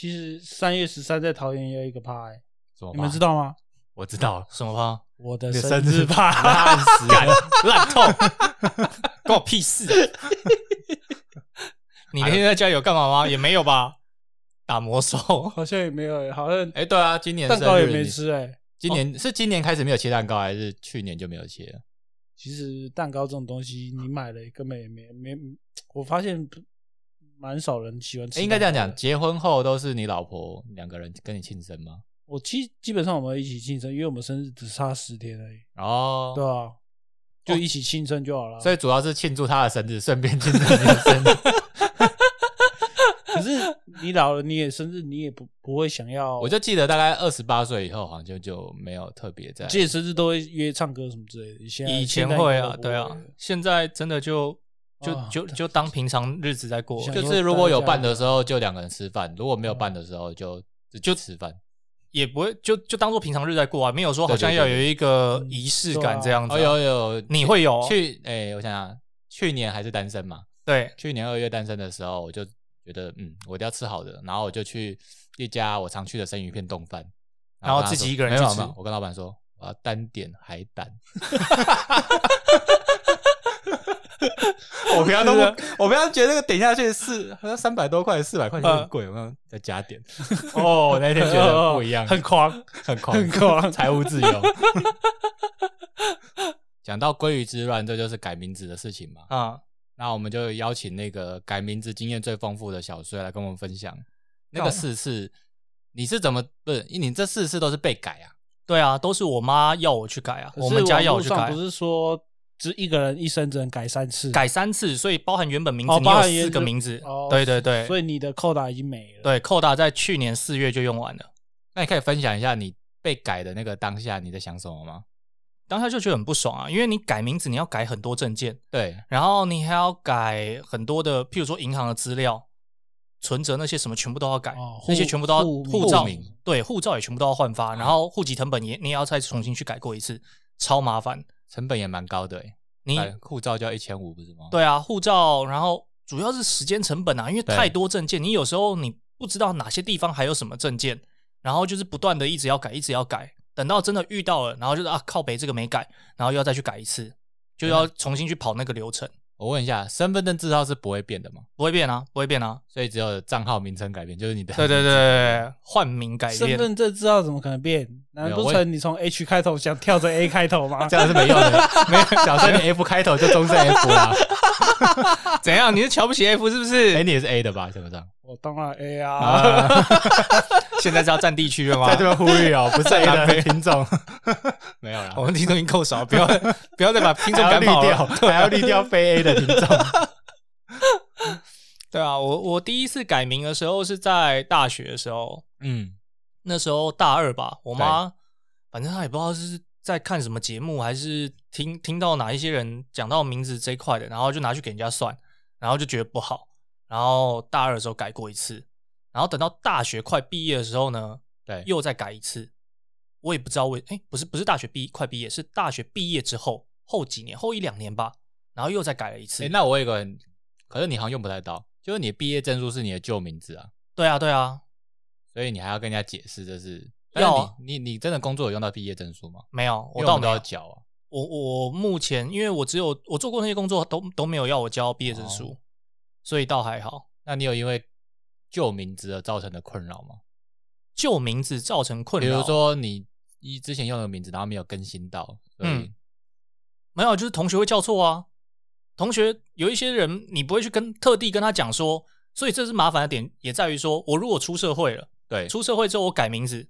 其实三月十三在桃园也有一个趴、欸，什么你们知道吗？我知道，什么趴？我的生生日趴，烂死了。烂透，关我屁事！你那天在家有干嘛吗？也没有吧？打魔兽。好像也没有、欸，好像哎，对啊，今年蛋糕也。没吃哎、今年是今年开始没有切蛋糕，还是去年就没有切了？其实蛋糕这种东西，你买了根本也没没，我发现不蛮少人喜欢吃。诶应该这样讲，，结婚后都是你老婆两个人跟你庆生吗？我基基本上我们一起庆生，因为我们生日只差十天而已，哦，对啊，就一起庆生就好了。所以主要是庆祝他的生日，顺便庆祝你的生日。可是你老了，你也生日，你也不不会想要。我就记得大概二十八岁以后，好像就没有特别在。记得生日都会约唱歌什么之类的。以前会啊，对啊现在真的就就啊就就当平常日子在过，就是如果有伴的时候，就两个人吃饭；如果没有伴的时候，就就吃饭。也不会就就当做平常日在过啊，没有说好像要有一个嗯仪式感这样子有有，你会有去？哎，我想想，去年还是单身嘛。对，去年二月单身的时候，我就觉得，嗯，我一定要吃好的，然后我就去一家我常去的生鱼片冻饭，然后自己一个人去吃我跟老板说我要单点海胆。我平常都不，我平常觉得那个点下去是好像三百多块、四百块钱很贵，我刚刚再加点。哦，我那天觉得不一样，很狂，很狂，很狂财务自由。讲到鲑鱼之乱，这就是改名字的事情嘛。啊，那我们就邀请那个改名字经验最丰富的小衰来跟我们分享那个四次，你是怎么不是？你这四次都是被改啊？对啊，都是我妈要我去改啊，我们家要我去改不，是说只一个人一生只能改三次，改三次，所以包含原本名字，哦你有四个名字哦，对对对，所以你的扣打已经没了。，对扣打在去年四月就用完了，那你可以分享一下你被改的那个当下你在想什么吗？当下就觉得很不爽啊，因为你改名字你要改很多证件，对，然后你还要改很多的，譬如说银行的资料、存折那些什么，全部都要改，哦那些全部都要护照，对，护照也全部都要换发，然后户籍成本也你也要再重新去改过一次，超麻烦。成本也蛮高的诶，你护照就要一千五不是吗？对啊，护照，然后主要是时间成本啊，因为太多证件，你有时候你不知道哪些地方还有什么证件，然后就是不断的一直要改，一直要改，等到真的遇到了，然后就是啊靠北这个没改，然后又要再去改一次，就要重新去跑那个流程，我问一下，身份证字号是不会变的吗？不会变啊，不会变啊。所以只有账号名称改变，就是你的对对对对，对换名改变，身份证字号怎么可能变？难不成你从 H 开头想跳成 A 开头吗？这样是没用的。没有，小生你 F 开头就终身 F 啦。怎样？你是瞧不起 F 是不是？哎，你也是 A 的吧？身份证我当然 A 啊，啊，现在是要占地区了吗？在这边呼吁哦，不是 A 的品种，没有啦，我们听众已经够少，不要不要再把听众赶跑掉，了。还要滤掉非 A 的听众。对啊，我我第一次改名的时候是在大学的时候，嗯，那时候大二吧，我妈反正她也不知道是在看什么节目，还是听听到哪一些人讲到名字这一块的，然后就拿去给人家算，然后就觉得不好，然后大二的时候改过一次，然后等到大学快毕业的时候呢，对，又再改一次，我也不知道为，哎，不是不是大学毕快毕业，是大学毕业之后后几年后一两年吧，然后又再改了一次。哎，那我有一个很，可是你好像用不太到，就是你毕业证书是你的旧名字啊，对啊对啊，所以你还要跟人家解释这是。要啊你你你真的工作有用到毕业证书吗？没有，我倒没有。要缴啊。我我目前因为我只有我做过那些工作都都没有要我交毕业证书，哦所以倒还好。那你有因为旧名字而造成的困扰吗？旧名字造成困扰，比如说你一之前用的名字，然后没有更新到，所以、嗯没有，就是同学会叫错啊。同学有一些人，你不会去跟特地跟他讲说，所以这是麻烦的点，也在于说我如果出社会了，对出社会之后我改名字，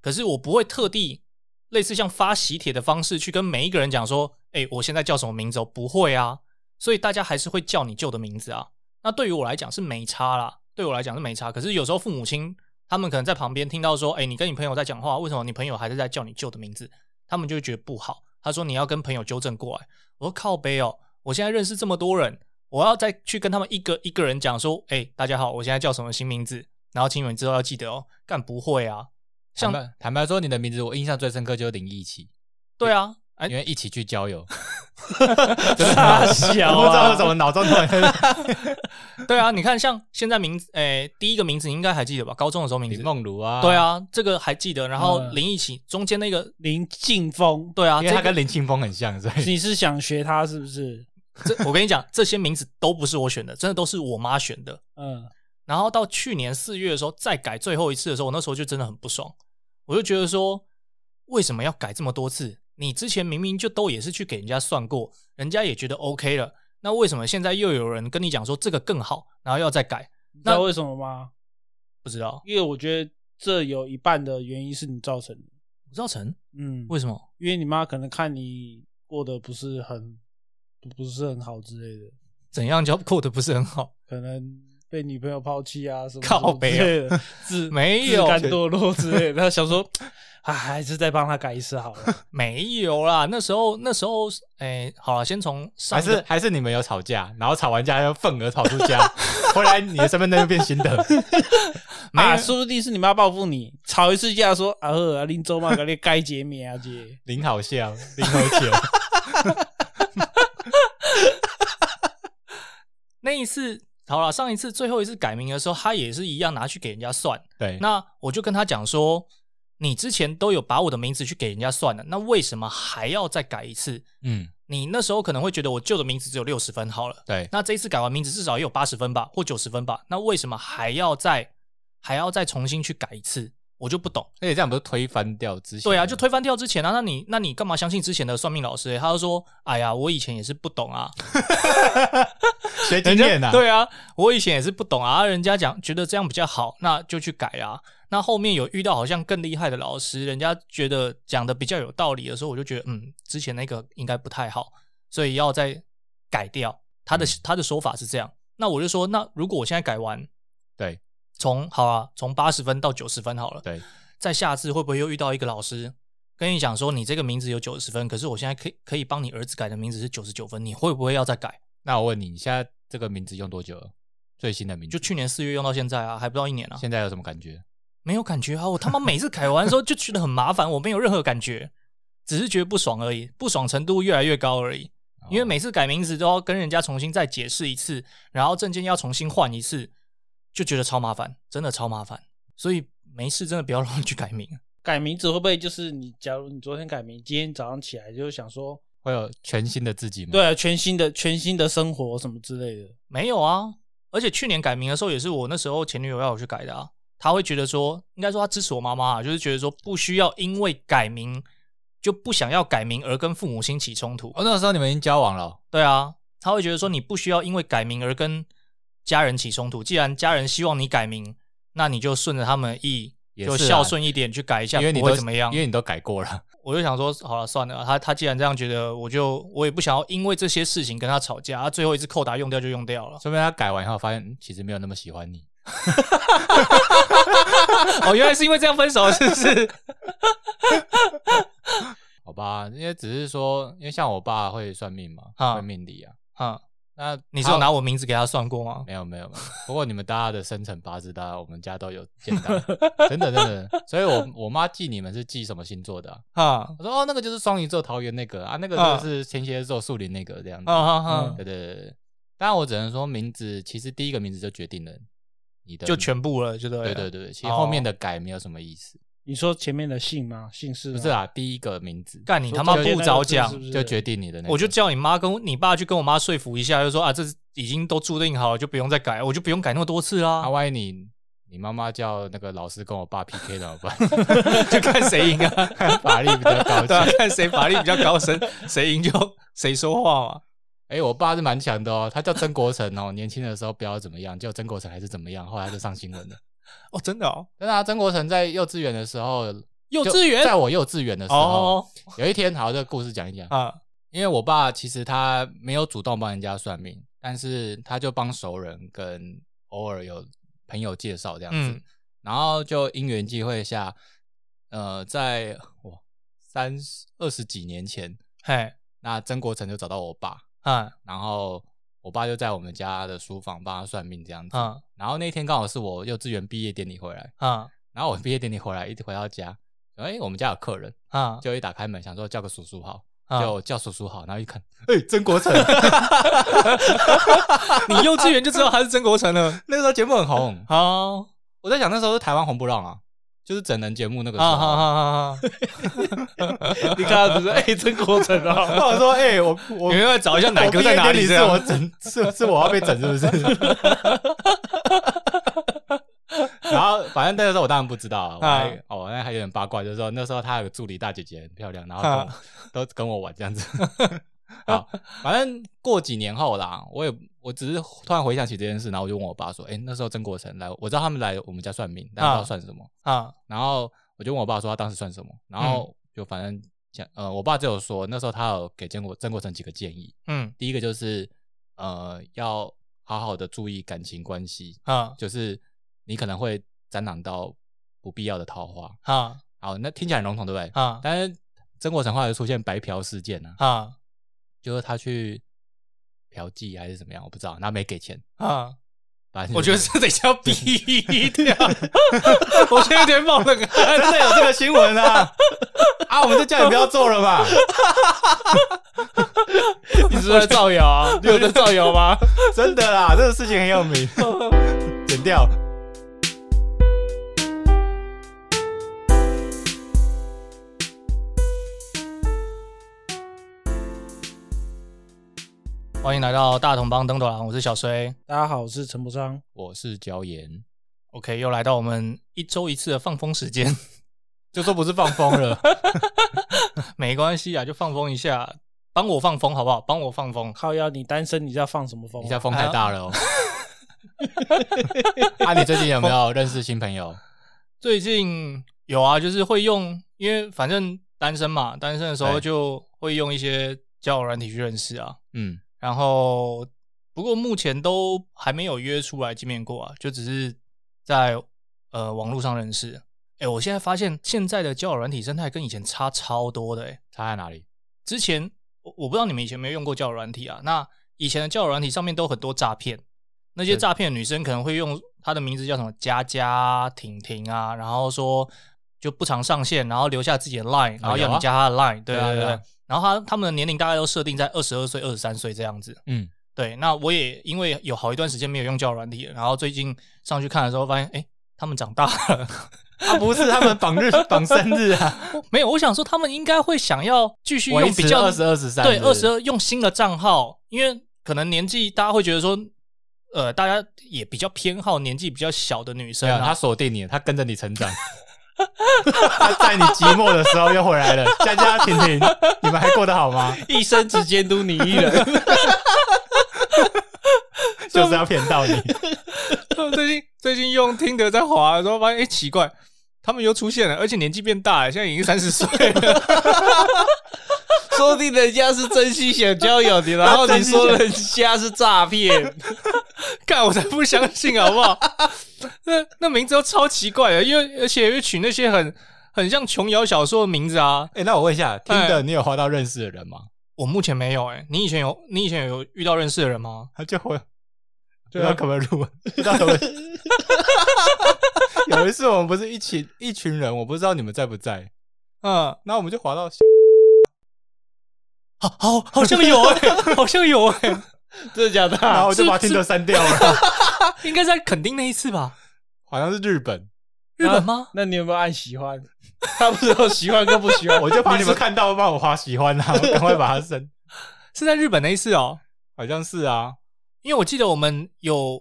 可是我不会特地类似像发喜帖的方式去跟每一个人讲说，哎、我现在叫什么名字哦？不会啊，所以大家还是会叫你旧的名字啊。那对于我来讲是没差啦，对我来讲是没差。可是有时候父母亲他们可能在旁边听到说，哎、你跟你朋友在讲话，为什么你朋友还是在叫你旧的名字？他们就会觉得不好。他说你要跟朋友纠正过来。我说靠背哦，我现在认识这么多人，我要再去跟他们一个一个人讲说，哎、大家好，我现在叫什么新名字，然后请你们之后要记得哦。干不会啊，像坦白坦白说，你的名字我印象最深刻就是林奕奇。对啊，哎因为一起去郊游，不知道为啊什么脑中突然 对啊，你看像现在名字，诶、第一个名字你应该还记得吧？高中的时候名李字，梦如啊，对，啊，这个还记得。然后嗯林奕起中间那个，林劲峰，对啊，因为他跟林庆峰很像，所以你是想学他是不是？这我跟你讲，这些名字都不是我选的，真的都是我妈选的。嗯，然后到去年四月的时候再改最后一次的时候，我那时候就真的很不爽，我就觉得说，为什么要改这么多次？你之前明明就都也是去给人家算过，人家也觉得 OK 了，那为什么现在又有人跟你讲说这个更好，然后要再改？那你知道为什么吗？不知道，因为我觉得这有一半的原因是你造成的。我造成嗯，为什么？因为你妈可能看你过得不是很不不是很好之类的，怎样叫过得不是很好？可能被女朋友抛弃啊什么靠北类的，自 没有自甘堕落之类的。他想说，啊，还是再帮他改一次好了。没有啦，那时候那时候，哎、好了，先从上还是还是你们有吵架，然后吵完架又愤而跑出家，后来你的身份证就变新的，没啊，说不定是你妈报复你，吵一次架说啊呵啊，林州嘛，给你改解名啊姐。林好笑，林好笑，那一次好了，上一次最后一次改名的时候，他也是一样拿去给人家算。对，那我就跟他讲说，你之前都有把我的名字去给人家算了，那为什么还要再改一次？嗯，你那时候可能会觉得我旧的名字只有六十分好了，对，那这一次改完名字至少也有八十分吧，或九十分吧，那为什么还要再还要再重新去改一次？我就不懂。而且这样不是推翻掉之前？对啊，就推翻掉之前啊，那你那你干嘛相信之前的算命老师、欸？他就说，哎呀，我以前也是不懂啊，学经验啊，，对啊，我以前也是不懂啊，人家讲觉得这样比较好，那就去改啊。那后面有遇到好像更厉害的老师，人家觉得讲的比较有道理的时候，我就觉得嗯，之前那个应该不太好，所以要再改掉。他的、他的说法是这样，那我就说，那如果我现在改完，对从好啊，从八十分到九十分好了，对，在下次会不会又遇到一个老师跟你讲说，你这个名字有九十分，可是我现在可以可以帮你儿子改的名字是九十九分，你会不会要再改？那我问你，你现在这个名字用多久了？最新的名字就去年四月用到现在啊，还不到一年啊。现在有什么感觉？没有感觉啊！我他妈每次改完的时候就觉得很麻烦，我没有任何感觉，只是觉得不爽而已，不爽程度越来越高而已。因为哦每次改名字都要跟人家重新再解释一次，然后证件要重新换一次，就觉得超麻烦，真的超麻烦。所以没事真的不要乱去改名。改名字会不会就是你？假如你昨天改名，今天早上起来就想说，会有全新的自己吗？对啊，全新的全新的生活什么之类的。没有啊，而且去年改名的时候也是我那时候前女友要我去改的啊。她会觉得说，应该说他支持我妈妈啊，就是觉得说不需要因为改名就不想要改名而跟父母亲起冲突。哦，那个时候你们已经交往了哦，对啊，他会觉得说你不需要因为改名而跟家人起冲突。既然家人希望你改名，那你就顺着他们的意，啊就孝顺一点去改一下，因为你会怎么样因。为你都改过了。我就想说，好了，算了，他他既然这样觉得，我就我也不想要因为这些事情跟他吵架。他最后一次扣打用掉就用掉了。说明他改完以后发现嗯其实没有那么喜欢你。哦，原来是因为这样分手，是不是？好吧，因为只是说，因为像我爸会算命嘛，啊会命理啊。哈，那你是有拿我名字给他算过吗？没有没有没有，不过你们大家的生辰八字，大家我们家都有见到，真的真的。所以我我妈记你们是记什么星座的啊、啊我说哦，那个就是双鱼座桃园那个啊，那个啊就是天蝎座树林那个这样子。啊啊啊！对对对对。当然我只能说名字，其实第一个名字就决定了你的就全部了，就对了。对对对，其实后面的改没有什么意思。你说前面的姓吗？姓氏吗不是，啊，第一个名字干你他妈不早讲，就决定你的那个。我就叫你妈跟你爸去跟我妈说服一下，就说啊，这已经都注定好了，就不用再改，我就不用改那么多次啦啊，。万一你你妈妈叫那个老师跟我爸 PK 怎么办？就看谁赢啊，法力比较高对啊级。，看谁法力比较高深，谁赢就谁说话嘛。哎、我爸是蛮强的哦，他叫曾国成哦，年轻的时候不知道怎么样，叫曾国成还是怎么样，后来就上新闻了。哦，真的哦，真的啊，曾国成在幼稚园的时候，幼稚园在我幼稚园的时候，哦有一天，好，这个故事讲一讲。啊因为我爸其实他没有主动帮人家算命，但是他就帮熟人跟偶尔有朋友介绍这样子，嗯然后就因缘际会下，呃，在哇三十二十几年前，嘿那曾国成就找到我爸，啊然后我爸就在我们家的书房帮他算命这样子，啊然后那天刚好是我幼稚园毕业典礼回来，啊然后我毕业典礼回来一回到家，哎，我们家有客人，啊就一打开门想说叫个叔叔好，啊就叫叔叔好，然后一看，哎，曾国成 你幼稚园就知道他是曾国成了。那个时候节目很红，好，我在想那时候是台湾红不让啊，就是整人节目那个时候。你看他不是哎，真国成啊，我说，哎，我我你们要找一下奶哥在哪里？是我整，是是我要被整，是不是？然后反正那个时候我当然不知道啊，我还哦，那还有点八卦，就是说那时候他有个助理大姐姐很漂亮，然后跟我都跟我玩这样子。好，反正过几年后啦，我也我只是突然回想起这件事，然后我就问我爸说：“哎、那时候曾国成来，我知道他们来我们家算命，但不知道算什么。啊，然后我就问我爸说他当时算什么，然后就反正讲呃，我爸就有说那时候他有给曾国曾国成几个建议，嗯第一个就是呃要好好的注意感情关系，啊就是你可能会沾染到不必要的桃花。啊好，那听起来很笼统，对不对？啊但是曾国成后来就出现白嫖事件呢，啊就是他去嫖妓还是怎么样，我不知道，然后没给钱。啊！我觉得这等一下要逼掉，我现在有点冒冷汗。真的有这个新闻啊！啊，我们就叫你不要做了吧。你是在造谣啊？你有在造谣吗？真的啦，这个事情很有名，剪掉。欢迎来到大同帮登斗郎，我是小衰。大家好，我是陈柏昌。我是椒盐，OK，又来到我们一周一次的放风时间，就说不是放风了。没关系啊，就放风一下，帮我放风好不好？帮我放风。靠腰，你单身，你在放什么风啊？你现在风太大了哦。啊，你最近有没有认识新朋友？最近有啊，就是会用，因为反正单身嘛，单身的时候对就会用一些交友软体去认识啊。嗯，然后不过目前都还没有约出来见面过啊，就只是在呃网络上认识。哎，我现在发现现在的交友软体生态跟以前差超多的哎。差在哪里？之前我我不知道你们以前有没有用过交友软体啊？那以前的交友软体上面都很多诈骗，那些对诈骗女生可能会用她的名字叫什么佳佳、婷婷啊，然后说就不常上线，然后留下自己的 line，然后要你加他的 line，、对对对。对啊对啊然后他他们的年龄大概都设定在二十二岁、二十三岁这样子。嗯，对，那我也因为有好一段时间没有用交友软体，然后最近上去看的时候，发现哎，诶他们长大了。啊，不是他们绑日绑生日啊，没有，我想说他们应该会想要继续用比较二十二十三，对，二十二用新的账号，因为可能年纪大家会觉得说，呃，大家也比较偏好年纪比较小的女生他啊。锁定你，他跟着你成长。他在你寂寞的时候又回来了，佳佳、婷婷，你们还过得好吗？一生只监督你一人。就是要骗到你。最近最近用听得在滑的时候，发现哎、诶奇怪，他们又出现了，而且年纪变大了，现在已经三十岁了。说不定人家是真心想交友的，然后你说人家是诈骗，看，我才不相信好不好？那那名字都超奇怪的，因为而且又取那些很很像琼瑶小说的名字啊。哎、那我问一下，听哎的你有滑到认识的人吗？我目前没有哎、你以前有你以前有遇到认识的人吗？他就会，对啊可不可以录，不可不可以。有一次我们不是一起一群人，我不知道你们在不在，嗯，然后我们就滑到，好好好像有哎、好像有哎、真的假的啊？然后我就把是听的删掉了，应该在肯定那一次吧？好像是日本，日本吗？那你有没有按喜欢？他不是有喜欢跟不喜欢？我就怕你们看到帮我划喜欢啊，我赶快把它删。是在日本那一次哦，好像是啊，因为我记得我们有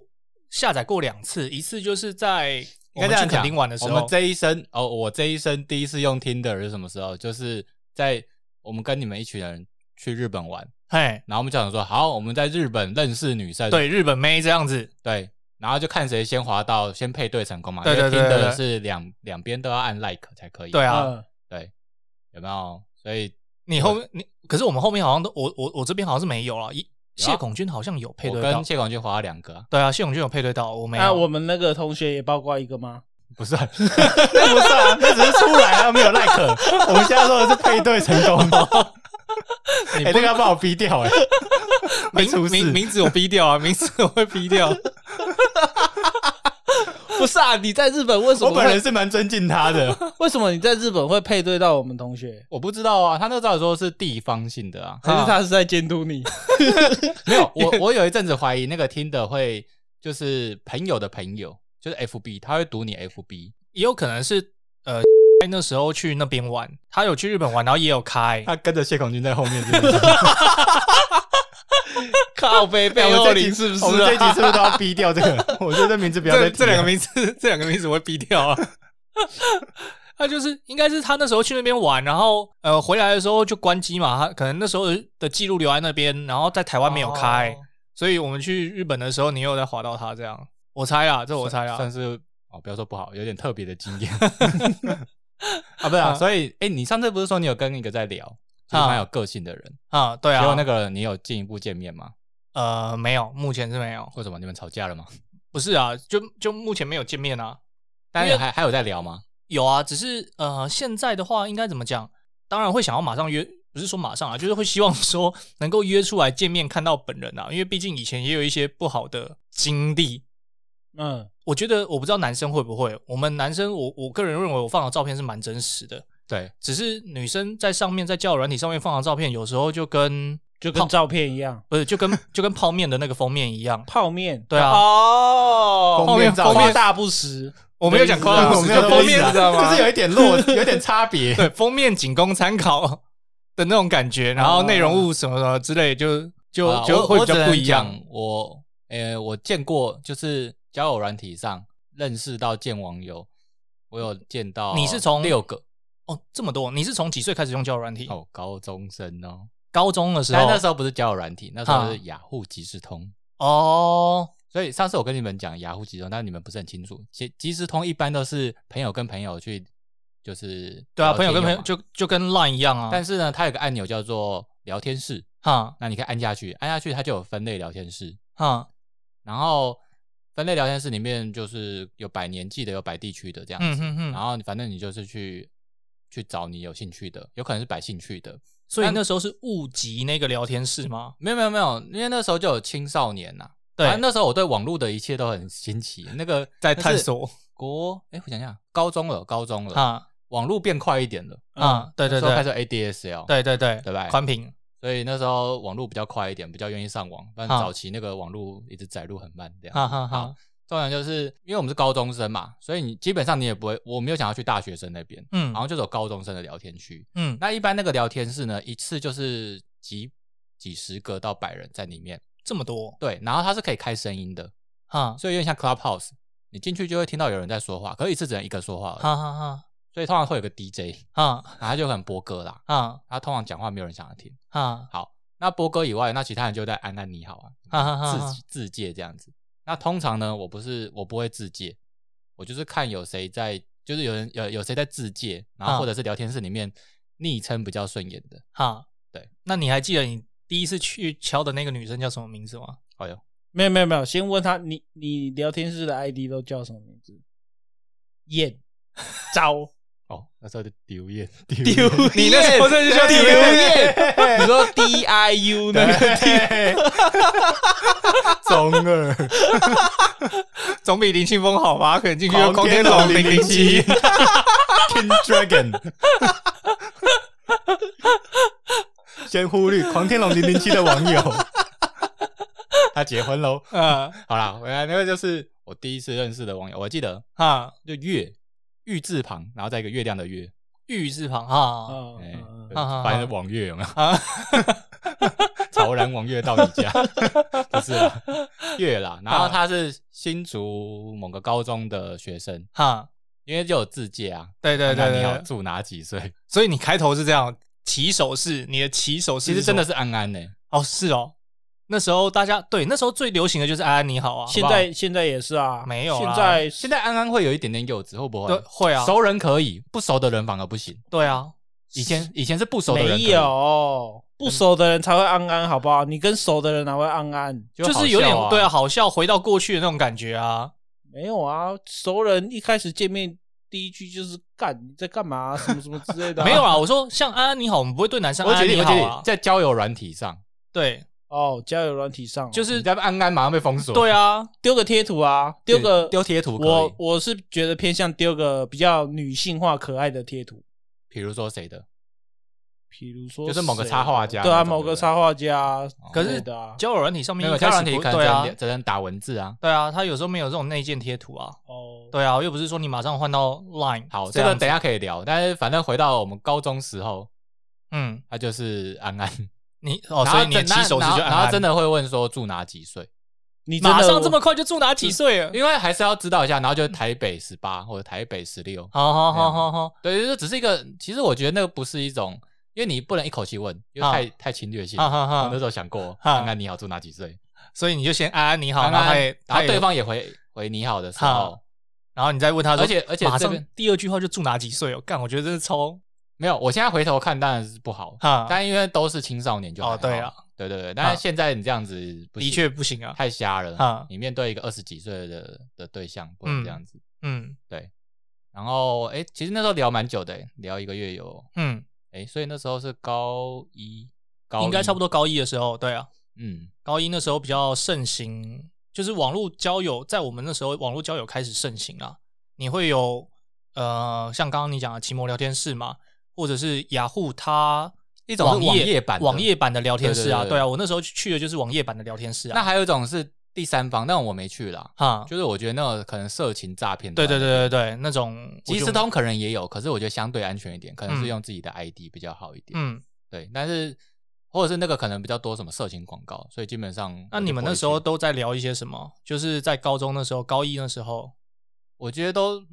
下载过两次，一次就是在我们去垦。丁玩的时候，我们这一生哦，我这一生第一次用 Tinder 是什么时候？就是在我们跟你们一群人去日本玩，嘿，然后我们就想说，好，我们在日本认识女生，对日本妹这样子，对，然后就看谁先滑到，先配对成功嘛。对对对是两两边都要按 like 才可以。对啊，嗯对，有没有？所以你后面你可是我们后面好像都我我我这边好像是没有了，一谢孔君好像有配对到我跟，谢孔军滑了两个啊，对啊，谢孔君有配对到，我没那有，我们那个同学也包括一个吗？不是、啊，那不是啊，那只是出来啊，没有 like。我们现在说的是配对成功。你哎、这个要把我逼掉哎、会出事名名名字我逼掉啊，名字我会逼掉。不是啊，你在日本为什么我本人？是蛮尊敬他的。为什么你在日本会配对到我们同学？我不知道啊，他那个照理说是地方性的啊，还是他是在监督你？没有，我我有一阵子怀疑那个听的会就是朋友的朋友，就是 FB，他会读你 FB，也有可能是呃那时候去那边玩，他有去日本玩，然后也有开。他跟着谢孔君在后面，是不是？靠背背后我这集灵是不是、啊？我们这一集是不是都要逼掉这个？我觉得这名字不要再提了这这两个名字，这两个名字我会逼掉啊。他就是应该是他那时候去那边玩，然后呃回来的时候就关机嘛，他可能那时候的记录留在那边，然后在台湾没有开，哦所以我们去日本的时候，你又在滑到他这样。我猜啊，这我猜啊。算是哦，不要说不好，有点特别的经验 啊，不是啊。啊所以，哎，你上次不是说你有跟一个在聊，就是蛮有个性的人，啊，对啊，结果那个人你有进一步见面吗？呃没有，目前是没有。为什么你们吵架了吗？不是啊，就就目前没有见面啊。但是还还有在聊吗？有啊，只是呃，现在的话应该怎么讲？当然会想要马上约，不是说马上啊，就是会希望说能够约出来见面，看到本人啊，因为毕竟以前也有一些不好的经历。嗯，我觉得我不知道男生会不会，我们男生我我个人认为我放的照片是蛮真实的，对，只是女生在上面在交友软体上面放的照片，有时候就跟就跟照片一样，不是就跟就跟泡面的那个封面一样。泡面。对啊哦，封面照片夸大不实。我没有讲夸张我没有就封面知道吗就是有一点落，有点差别。对，封面仅供参考 的那种感觉，然后内容物什么什么之类，就就啊就会比较不一样。讲。我呃，我见过，就是交友软体上认识到见网友，我有见到。你是从六个哦，这么多！你是从几岁开始用交友软体？哦，高中生哦。高中的时但候。那时候不是交友软体，那时候啊是雅虎即时通。哦，所以上次我跟你们讲雅虎即时通，但你们不是很清楚。即即时通一般都是朋友跟朋友去，就是对啊，朋友跟朋友就就跟 Line 一样啊。但是呢，它有个按钮叫做聊天室，哈那你可以按下去，按下去它就有分类聊天室。哈然后分类聊天室里面就是有摆年纪的，有摆地区的这样子。嗯哼哼然后反正你就是去去找你有兴趣的，有可能是摆兴趣的。所以那时候是误集那个聊天室吗？没有没有没有，因为那时候就有青少年呐、对反正那时候我对网络的一切都很新奇。那个 在探索国，哎，我想想，高中了，高中了，啊网络变快一点了。啊，对对对开始 ADSL，，对对对对吧宽屏所以那时候网络比较快一点，比较愿意上网。但啊早期那个网络一直载入很慢，这样。哈哈好哈，重点就是因为我们是高中生嘛，所以你基本上你也不会，我没有想要去大学生那边，嗯然后就走高中生的聊天区。嗯那一般那个聊天室呢，一次就是几几十个到百人在里面，这么多对，然后它是可以开声音的，哈所以有点像 Clubhouse，你进去就会听到有人在说话，可是一次只能一个说话哈哈哈所以通常会有个 DJ，啊然后他就可能播歌啦，啊他通常讲话没有人想要听。啊好，那播歌以外，那其他人就在安安你好啊，哈哈哈哈自自介这样子。那通常呢，我不是我不会自介，我就是看有谁在，就是有人有有谁在自介，然后啊或者是聊天室里面昵称比较顺眼的。哈，对。那你还记得你第一次去敲的那个女生叫什么名字吗？哎呦，没有没有没有，先问他你你聊天室的 ID 都叫什么名字？燕 招哦，那时候就丢艳，丢丢你那时候真的就叫丢丢燕，你说 D I U 那个对，中二，总比林庆峰好吧？可能进去就狂光天龙零零七。King Dragon，先忽略狂天龙零零七的网友，他结婚喽。啊。好啦，回来那个就是我第一次认识的网友，我记得哈，就月玉字旁，然后再一个月亮的月，玉字旁啊啊啊反正网月有没有？啊潮 然网月到你家，不是啦，月啦。然后他是新竹某个高中的学生，哈，因为就有字界啊。对对对那你好，对对，住哪几岁？所以你开头是这样，起手式，你的起手式其实真的是是安安呢、哦，是哦。那时候大家对那时候最流行的就是安安你好啊，现好不好？在现在也是啊，没有啦现在现在安安会有一点点幼稚，会不会？对会啊，熟人可以，不熟的人反而不行。对啊，以前以前是不熟的人可没以，有。不熟的人才会安安，好不好？你跟熟的人哪会安安？就好是有点对啊，好笑，回到过去的那种感觉啊。没有啊，熟人一开始见面第一句就是干你在干嘛、什么什么之类的、没有，啊，我说像安安你好，我们不会对男生我安安你好啊，，在交友软体上，对哦，交友软体上就是你在安安马上被封锁，对啊，丢个贴图啊，丢个丢贴图我我是觉得偏向丢个比较女性化、可爱的贴图，比如说谁的？比如说就是某个插画家对啊，某个插画家可是交友软体上面交友软体可能只能，只能打文字啊。对啊，它有时候没有这种内建贴图啊，哦，对啊，又不是说你马上换到 Line，好，这个等一下可以聊，但是反正回到我们高中时候，嗯，他就是安安，你哦，所以你的真起手式然后然后真的会问说住哪几岁，你马上这么快就住哪几岁了？因为还是要知道一下，然后就台北十八或者台北十六，好好好好好，对，就只是一个，其实我觉得那个不是一种，因为你不能一口气问，因为啊太太侵略性。哈哈哈我那时候想过，哈安安你好，住哪几岁？所以你就先安安你好，然后，然后对方也回回你好的时候，然后你再问他说，而且而且马上这边第二句话就住哪几岁哦？干，我觉得这是超没有，我现在回头看当然是不好，哈，但因为都是青少年就还好哦对啊，对对对，但是现在你这样子不行的确不行啊，太瞎了哈，你面对一个二十几岁的的对象不能这样子，嗯对。然后哎，其实那时候聊蛮久的，聊一个月有嗯，哎，所以那时候是高一，高应该差不多，多高一的时候，对啊，嗯，高一那时候比较盛行，就是网络交友，在我们那时候网络交友开始盛行啊，你会有呃，像刚刚你讲的奇摩聊天室嘛，或者是雅虎它一种是网网页版网页版的聊天室啊，对啊，我那时候去的就是网页版的聊天室啊，那还有一种是第三方，但我没去啦。哈，就是我觉得那个可能色情诈骗，对对对对对，那种即时通可能也有，可是我觉得相对安全一点，可能是嗯用自己的 ID 比较好一点。嗯，对，但是或者是那个可能比较多什么色情广告，所以基本上那你们那时候，都在聊一些什么？就是在高中那时候，高一那时候，我觉得都，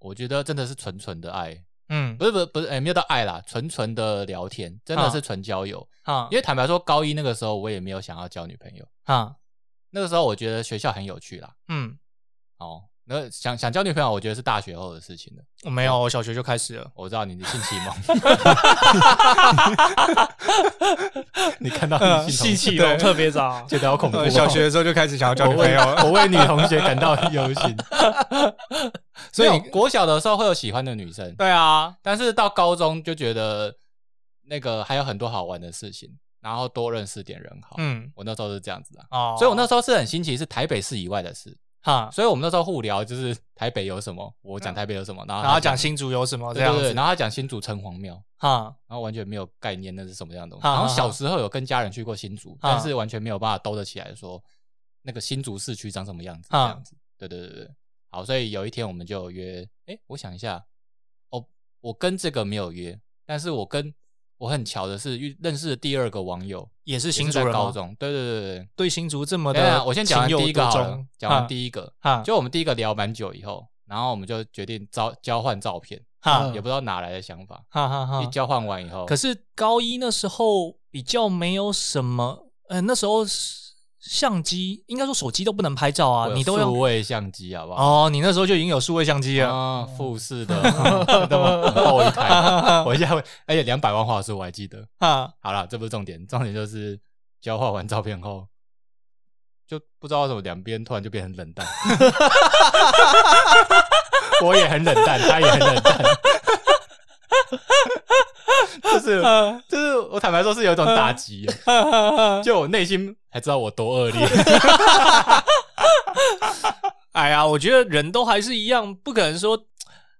我觉得真的是纯纯的爱，嗯。不，是不是不是，哎、没有到爱啦，纯纯的聊天，真的啊。是纯交友。啊。因为坦白说，高一那个时候我也没有想要交女朋友，啊，那个时候我觉得学校很有趣啦。嗯，哦，那想想交女朋友，我觉得是大学后的事情了。我没有，我小学就开始了。我知道你的性启蒙，你看到你性启蒙特别早，觉得好恐怖、哦。的时候就开始想要交女朋友我为女同学感到忧心。所以国小的时候会有喜欢的女生，对啊，但是到高中就觉得那个还有很多好玩的事情，然后多认识点人好。嗯，我那时候是这样子的，哦，所以我那时候是很新奇，是台北市以外的事。哈，所以我们那时候互聊就是台北有什么，我讲台北有什么，然后然后讲新竹有什么这样子，对对对，然后他讲新竹城隍庙，哈，然后完全没有概念那是什么样的东西。然后小时候有跟家人去过新竹，但是完全没有办法兜得起来说那个新竹市区长什么样子这哈样子。对对对对，好，所以有一天我们就约，哎，我想一下，哦，我跟这个没有约，但是我跟我很巧的是遇认识的第二个网友也是新竹人高中，对对对对对。新竹这么的，我先讲完第一个好了，讲完，第一个，哈，就我们第一个聊蛮久以后，然后我们就决定交交换照片，也不知道哪来的想法，哈哈哈一。交换完以后，可是高一那时候比较没有什么，呃，那时候是相机应该说手机都不能拍照啊，你都要数位相机，好不好？哦，你那时候就已经有数位相机了，啊，富士的，那 么很厚一台，我一下会，而且两百万画素我还记得。哈，好了，这不是重点，重点就是交换完照片后，就不知道为什么两边突然就变成冷淡，我也很冷淡，他也很冷淡，就是就是我坦白说是有一种打击，就我内心才知道我多恶劣。哎呀，我觉得人都还是一样，不可能说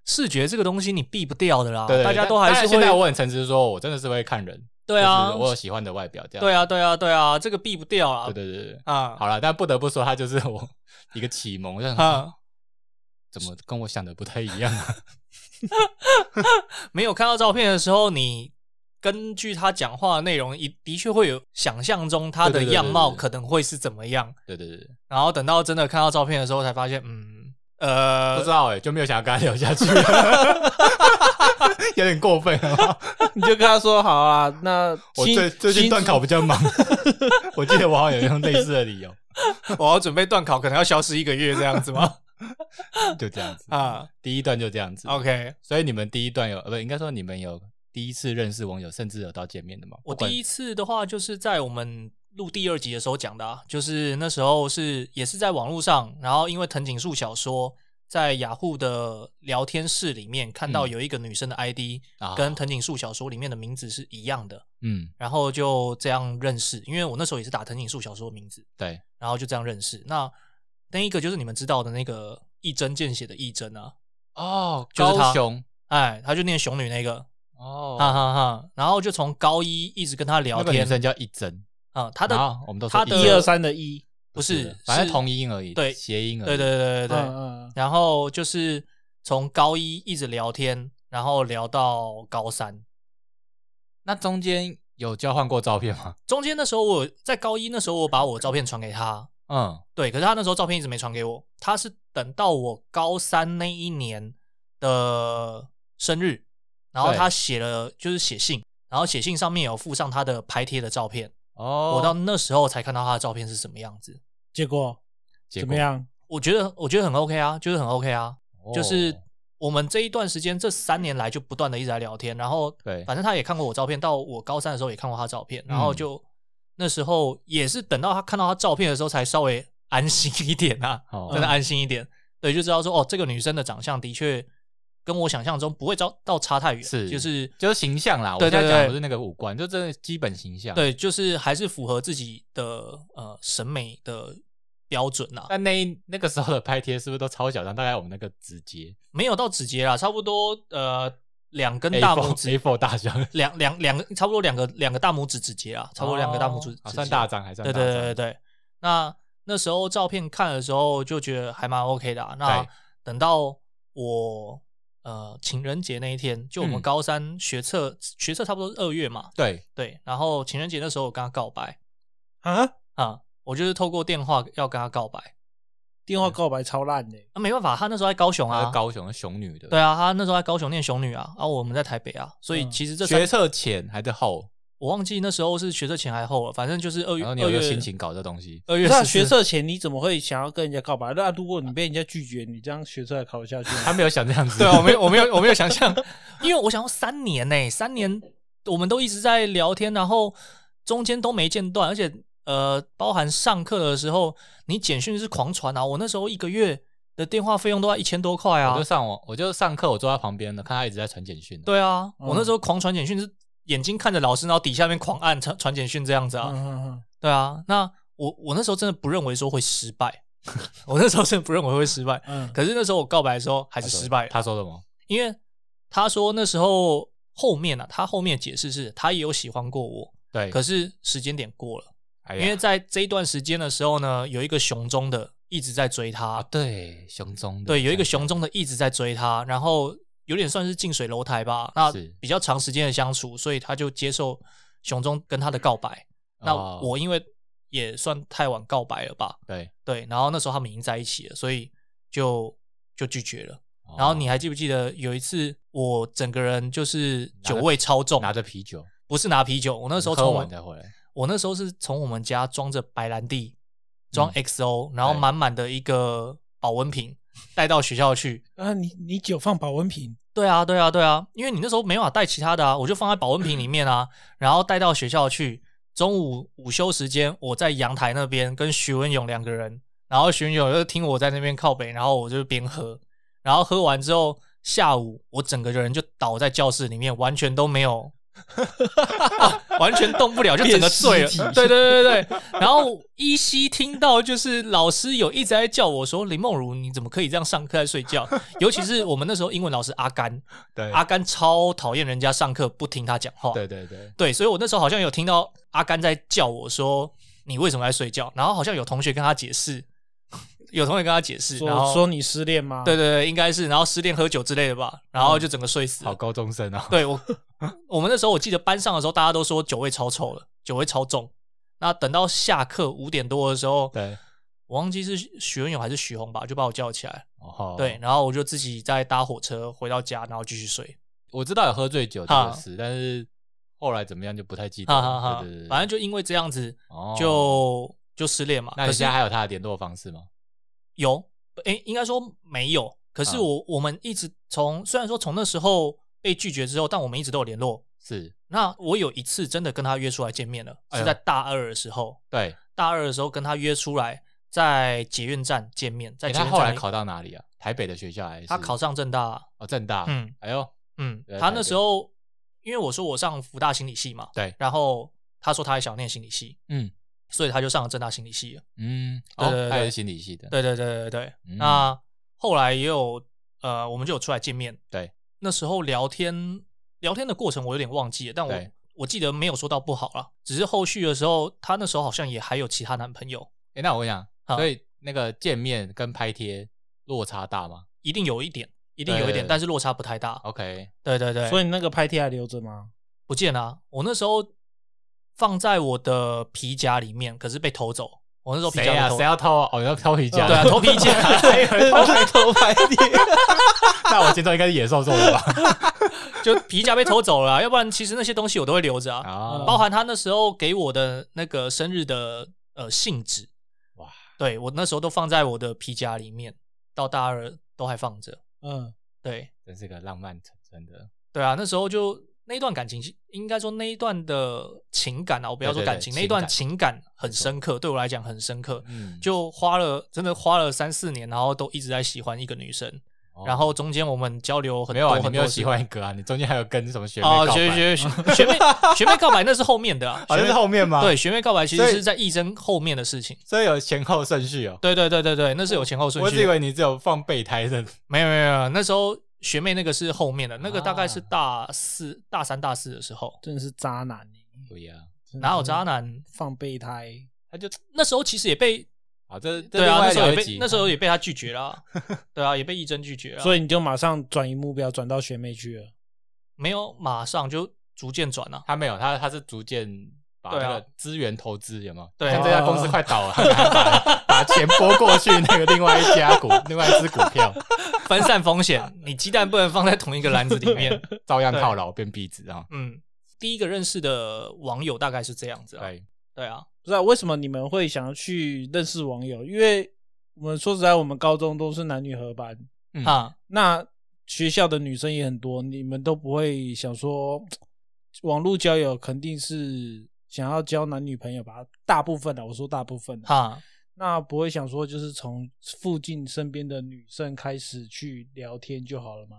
视觉这个东西你避不掉的啦，对，大家都还是会现在，我很诚实说，我真的是会看人，对啊就是我有喜欢的外表这样。对啊，对啊，对啊，这个避不掉啊对，对对对，啊，好了，但不得不说，他就是我一个启蒙，我就想说啊，怎么跟我想的不太一样啊？没有看到照片的时候，你根据他讲话的内容，一的确会有想象中他的样貌可能会是怎么样，对对对，然后等到真的看到照片的时候，才发现，嗯，呃不知，道哎，就没有想要跟他聊下去，有点过分啊！你就跟他说好啊，那我最最近新段考比较忙，我记得我好像有用类似的理由，我要准备断考，可能要消失一个月这样子吗？就这样子。啊第一段就这样子。，OK，所以你们第一段有呃不应该说你们有第一次认识网友，甚至有到见面的吗？我第一次的话，就是在我们录第二集的时候讲的、啊，就是那时候是也是在网络上，然后因为藤井树小说，在雅虎的聊天室里面看到嗯有一个女生的 ID 啊跟藤井树小说里面的名字是一样的，嗯，然后就这样认识。因为我那时候也是打藤井树小说的名字，对，然后就这样认识。那另一个就是你们知道的那个一针见血的一针啊，哦，就是他哎，他就念熊女那个，哦，哈哈哈。然后就从高一一直跟他聊天，那个女生叫一真，啊、他的然后我们都说他的一二三的一，不是，反正是同音而已，对。谐音而已，对对对对对。嗯嗯。然后就是从高一一直聊天，然后聊到高三。那中间有交换过照片吗？中间那时候我在高一那时候我把我照片传给他，嗯，对，可是他那时候照片一直没传给我，他是等到我高三那一年的生日，然后他写了就是写信，然后写信上面有附上他的拍贴的照片，哦，我到那时候才看到他的照片是什么样子。结果怎么？样？我觉得我觉得很 OK 啊，就是很 OK 啊，哦就是我们这一段时间这三年来就不断的一直在聊天，然后对反正他也看过我照片，到我高三的时候也看过他照片，然后嗯就、那时候也是等到他看到他照片的时候才稍微安心一点啊，哦真的安心一点，对，就知道说哦，这个女生的长相的确跟我想象中不会到到差太远，是就是就是形象啦，我对对对现在讲的不是那个五官，就真的基本形象。，对，就是还是符合自己的呃审美的标准呐、但那那个时候的拍贴是不是都超小张？大概我们那个指节没有到指节啦，差不多呃两根大拇 A4 指 A4 大小，两两两个差不多两个两个大拇指指节啊，差不多两个大拇指算大张还算对大张对对对对。那那时候照片看的时候就觉得还蛮 OK 的、啊。那等到我呃情人节那一天，就我们嗯高三学测、学测差不多是二月嘛，对，对。然后情人节那时候我跟他告白啊，啊，我就是透过电话要跟他告白。电话告白超烂的，那、没办法，他那时候在高雄啊高雄的熊女的，对啊，他那时候在高雄念熊女啊，啊我们在台北啊，所以嗯其实这嗯学测前还是后，我忘记那时候是学测前还后了，反正就是二月然后你有个二月心情搞这东西，二月那学测前你怎么会想要跟人家告白？那如果你被人家拒绝，你这样学测还考得下去吗？他没有想这样子，对啊，我没有，我没有，我没有想象，因为我想要三年呢、三年我们都一直在聊天，然后中间都没间断，而且呃，包含上课的时候，你简讯是狂传啊，我那时候一个月的电话费用都要一千多块啊。我就，上网，我就上课，我坐在旁边的，看他一直在传简讯，对啊，嗯我那时候狂传简讯是眼睛看着老师，然后底下面狂按传传简讯这样子啊，嗯嗯嗯。对啊，那我我那时候真的不认为说会失败，我那时候真的不认为会失败，嗯，可是那时候我告白的时候还是失败了，他说什么？因为他说那时候后面啊，他后面解释是他也有喜欢过我，对，可是时间点过了，哎因为在这一段时间的时候呢，有一个熊中的一直在追他，啊，对，熊中的对，有一个想熊中的一直在追他，然后有点算是近水楼台吧，那比较长时间的相处，所以他就接受熊中跟他的告白。那哦。我因为也算太晚告白了吧，对，对，然后那时候他们已经在一起了，所以就就拒绝了。然后你哦还记不记得有一次我整个人就是酒味超重，拿着啤酒，不是拿啤酒，我那时候喝从完再回来，我那时候是从我们家装着白兰地，装嗯 XO，、然后对。满满的一个保温瓶带到学校去。啊，你你酒放保温瓶，对啊，对啊，对啊，因为你那时候没法带其他的啊，我就放在保温瓶 里面啊，然后带到学校去。中午午休时间，我在阳台那边跟徐文勇两个人，然后徐文勇就听我在那边靠北，然后我就边喝，然后喝完之后，下午我整个人就倒在教室里面，完全都没有，啊完全动不了，就整个醉了。对对对对对。然后依稀听到就是老师有一直在叫我说：“林梦如，你怎么可以这样上课在睡觉？” 尤其是我们那时候英文老师阿甘，对，阿甘超讨厌人家上课不听他讲话。对对对，对，所以我那时候好像有听到阿甘在叫我说：“你为什么在睡觉？”然后好像有同学跟他解释，有同学跟他解释，然后说说你失恋吗？对对对，应该是，然后失恋喝酒之类的吧，然后就整个睡死了。好高中生啊，对我，我们那时候我记得班上的时候，大家都说酒味超臭了，酒味超重。那等到下课五点多的时候，对，我忘记是许文勇还是许红吧，就把我叫起来。哦，对，，然后我就自己再搭火车回到家，然后继续睡。我知道有喝醉酒这个事，但是后来怎么样就不太记得哈哈哈了，对对对，反正就因为这样子，哦就就失恋嘛。那你现在还有他的联络方式吗？有，诶，应该说没有。可是啊我、我们一直从虽然说从那时候被拒绝之后，但我们一直都有联络。是，那我有一次真的跟他约出来见面了，哎是在大二的时候。对，大二的时候跟他约出来，在捷运站见面，在诶捷后来考到哪里啊？台北的学校还是？他考上正大啊，哦正大，嗯哎呦，嗯，他那时候因为我说我上福大心理系嘛，对，然后他说他也想念心理系，嗯所以他就上了正大心理系了。嗯，对对对哦，他也是心理系的，对对对对对，嗯。那后来也有呃，我们就有出来见面。对，那时候聊天聊天的过程我有点忘记了，但我我记得没有说到不好了，只是后续的时候，他那时候好像也还有其他男朋友，哎，那我跟你讲，好所以那个见面跟拍贴落差大吗？一定有一点，一定有一点，但是落差不太大。？OK，对对对，所以你那个拍贴还留着吗？不见了啊、我那时候放在我的皮夹里面，可是被偷走。我那时候皮谁呀？谁要偷啊？哦，要偷皮夹？对啊，偷皮夹，偷 偷拍你，那我心中应该是野兽做的吧？就皮夹被偷走了啊、要不然其实那些东西我都会留着啊，啊，包含他那时候给我的那个生日的呃信纸，哇，对我那时候都放在我的皮夹里面，到大二都还放着。嗯，对真是个浪漫成真的。对啊，那时候就那一段感情，应该说那一段的情感啊，我不要说感情，那一段情情感很深刻，对我来讲很深刻。嗯，就花了真的花了三四年，然后都一直在喜欢一个女生，哦然后中间我们交流很多很多没有喜欢一个啊，你中间还有跟什么学妹哦，告白学学学 学妹学妹告白那是后面的啊，学妹是后面吗？对，学妹告白其实是在义珍后面的事情。所以有前后顺序哦。对对对对对，那是有前后顺序我只以。为你只有放备胎的。没有没有没有，那时候学妹那个是后面的，那个大概是啊大四、大三、大四的时候。真的是渣男欸对呀，哪有渣男？放备胎？他就那时候其实也被啊，这这对啊，那时候也被那时候也被他拒绝了啊。对啊，也被义珍拒绝了啊。所以你就马上转移目标，转到学妹去了。没有马上就逐渐转了。他没有，他他是逐渐把对啊那个资源投资有没有？对像这家公司快倒了，把把钱拨过去那个另外一家股，另外一只股票，分散风险，你鸡蛋不能放在同一个篮子里面。照样套牢变壁纸啊。嗯，第一个认识的网友大概是这样子啊。对，对啊，不知道为什么你们会想要去认识网友？因为我们说实在，我们高中都是男女合班，嗯啊，那学校的女生也很多，你们都不会想说网络交友肯定是想要交男女朋友吧？大部分的，我说大部分的，哈，那不会想说就是从附近身边的女生开始去聊天就好了吗？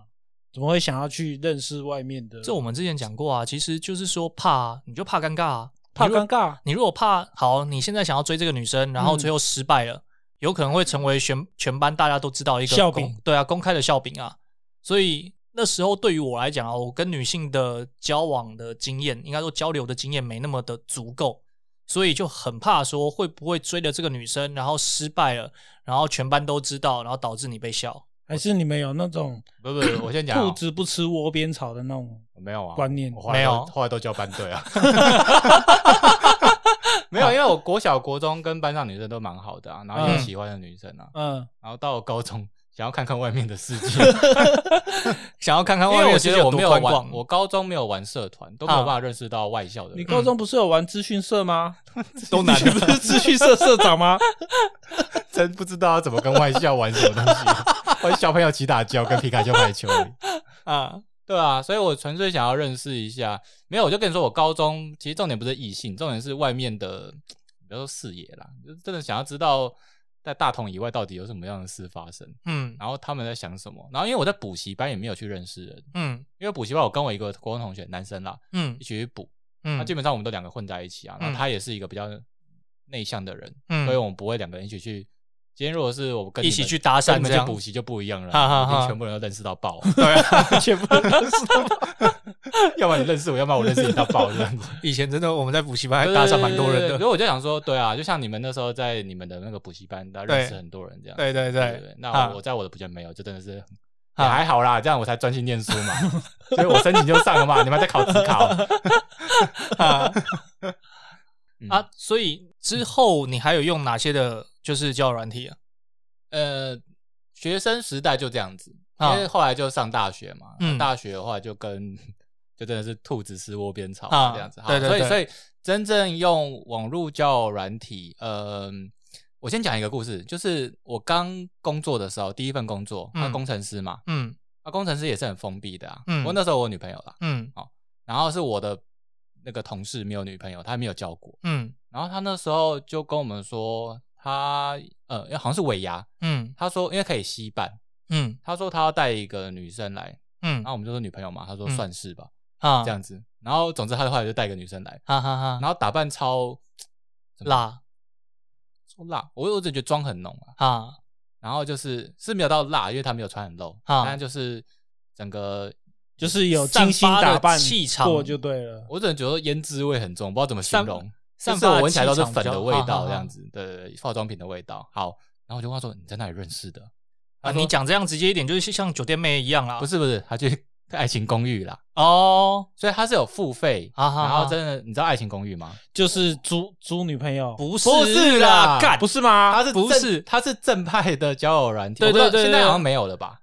怎么会想要去认识外面的？这我们之前讲过啊，其实就是说怕，你就怕尴尬啊，怕尴尬，你如果怕好，你现在想要追这个女生，然后嗯最后失败了，有可能会成为全全班大家都知道一个笑柄对啊，公开的笑柄啊。所以那时候对于我来讲啊，我跟女性的交往的经验，应该说交流的经验没那么的足够，所以就很怕说会不会追了这个女生，然后失败了，然后全班都知道，然后导致你被笑。还是你们有那种不不，我先讲哦，兔子不吃窝边草的那种？没有啊观念我后来都没有后来都交班队啊。没有，因为我国小、国中跟班上女生都蛮好的啊，然后有嗯喜欢的女生啊，嗯，然后到了高中想要看看外面的世界，想要看看外面的世界有觉得我没有玩，，我高中没有玩社团，都没有办法认识到外校的人。你高中不是有玩资讯社吗？都难你不是资讯社社长吗？真不知道要怎么跟外校玩什么东西，玩小朋友起打胶跟皮卡丘排球。啊，对啊，所以我纯粹想要认识一下。没有，我就跟你说，我高中其实重点不是异性，重点是外面的，比如说视野啦，就是真的想要知道在大同以外到底有什么样的事发生，嗯然后他们在想什么。然后因为我在补习班也没有去认识人，嗯因为补习班我跟我一个国中同学，男生啦，嗯一起去补，嗯那基本上我们都两个混在一起啊。然后嗯他也是一个比较内向的人，嗯所以我们不会两个人一起去。今天如果是我跟你一起去搭讪这样去补习就不一样了，哈哈哈全部人都认识到爆。对啊，全部都知道。要不然你认识我，要不然我认识你到爆这样子。以前真的我们在补习班还搭讪蛮多人的，所以我就想说，对啊，就像你们那时候在你们的那个补习班，大家认识很多人这样。对对对。那啊我我在我的补习班没有，就真的是还好啦，这样我才专心念书嘛。所以我申请就上了嘛，你们在考自考。啊嗯啊，所以之后你还有用哪些的，就是交友软体啊？呃，学生时代就这样子，因啊为后来就上大学嘛。嗯大学的话就跟就真的是兔子吃窝边草啊这样子。好对对对所以所以真正用网络交友软体，呃，我先讲一个故事，就是我刚工作的时候，第一份工作，嗯那工程师嘛，嗯那工程师也是很封闭的啊。嗯我那时候我女朋友啦，嗯好然后是我的那个同事没有女朋友，他还没有交过。嗯然后他那时候就跟我们说，他呃好像是尾牙，嗯他说因为可以吸伴，嗯他说他要带一个女生来，嗯然后我们就说女朋友嘛，他说嗯算是吧，啊这样子。然后总之他的话就带一个女生来，哈哈哈然后打扮超辣说辣，我我只觉得妆很浓啊。啊然后就是是没有到辣，因为他没有穿很露，啊但就是整个就是有精心打扮气场过就对了。我只能觉得胭脂味很重，不知道怎么形容。就是散发的我闻起来都是粉的味道这样子的化妆品的味道。好，然后我就问他说你在哪里认识的？啊！你讲这样直接一点，就是像酒店妹一样啊。不是不是，他去 爱情公寓啦，哦，所以他是有付费。啊哈哈然后真的，你知道爱情公寓吗？就是租租女朋友，不不是啦啦，干不是吗？他是正不是他是正派的交友软体，对对对现在好像没有了吧？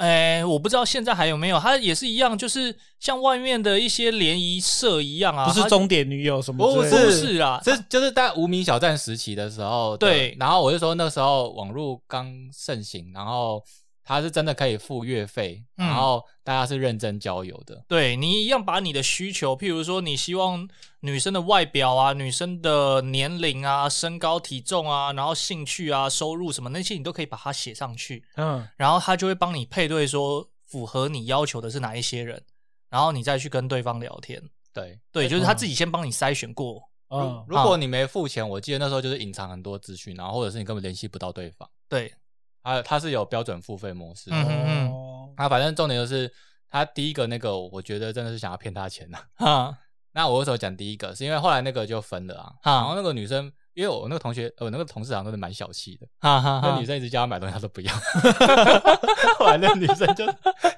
哎，我不知道现在还有没有，它也是一样，就是像外面的一些联谊社一样啊，不是终点女友什么不之类的？不是啦，这就是在无名小站时期的时候的，对然后我就说那时候网络刚盛行，然后他是真的可以付月费，嗯然后大家是认真交友的。对你一样把你的需求，譬如说你希望女生的外表啊、女生的年龄啊、身高体重啊，然后兴趣啊、收入什么那些，你都可以把它写上去，嗯，然后他就会帮你配对说符合你要求的是哪一些人，然后你再去跟对方聊天。对，对，就是他自己先帮你筛选过。嗯，如果你没付钱，我记得那时候就是隐藏很多资讯，然后或者是你根本联系不到对方。对，他他是有标准付费模式的，嗯嗯嗯哦，他反正重点就是他第一个那个，我觉得真的是想要骗他钱呐、哈。那我为什么讲第一个？是因为后来那个就分了啊，哈。然后那个女生，因为我那个同学，我那个同事好像都是蛮小气的，哈哈哈那女生一直叫他买东西，他都不要。后来那女生就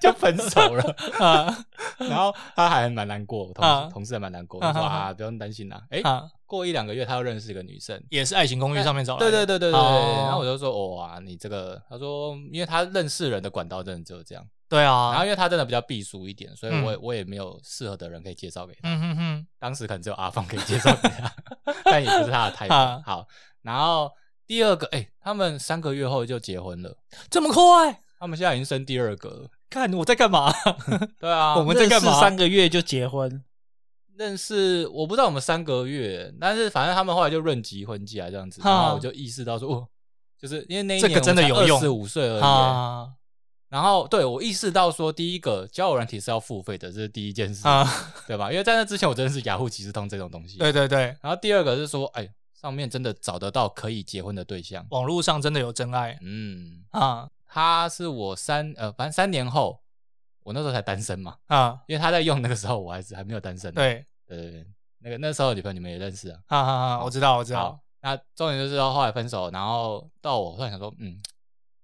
就分手了，啊然后他还蛮难过，我同同事还蛮难过，啊啊就说啊，不用担心啦。哎，啊，过一两个月他又认识一个女生，也是爱情公寓上面找来对的。对对对对对。哦然后我就说，哇，你这个，他说，因为他认识人的管道真的只有这样，对啊。然后因为他真的比较避俗一点，所以嗯我也我也没有适合的人可以介绍给他。嗯哼哼，当时可能只有阿芳可以介绍给他，但也不是他的 type 啊。好，然后第二个，哎、他们三个月后就结婚了，这么快？他们现在已经生第二个了。看我在干嘛？对啊，我们在干嘛三个月就结婚，认识我不知道我们三个月，但是反正他们后来就论及婚嫁这样子，然后我就意识到说，哦，就是因为那一这个真的有用四五岁而已然后对我意识到说，第一个交友软体是要付费的，这是第一件事，啊！对吧？因为在那之前我真的是雅虎即时通这种东西。对对对，然后第二个是说，哎，上面真的找得到可以结婚的对象。网络上真的有真爱嗯，啊他是我三呃，反正三年后，我那时候才单身嘛，啊！因为他在用那个时候，我还是还没有单身。对，对对对，那个那时候的女朋友你们也认识啊。哈哈哈，我知道我知道，，那重点就是说后来分手，然后到我突然想说，嗯，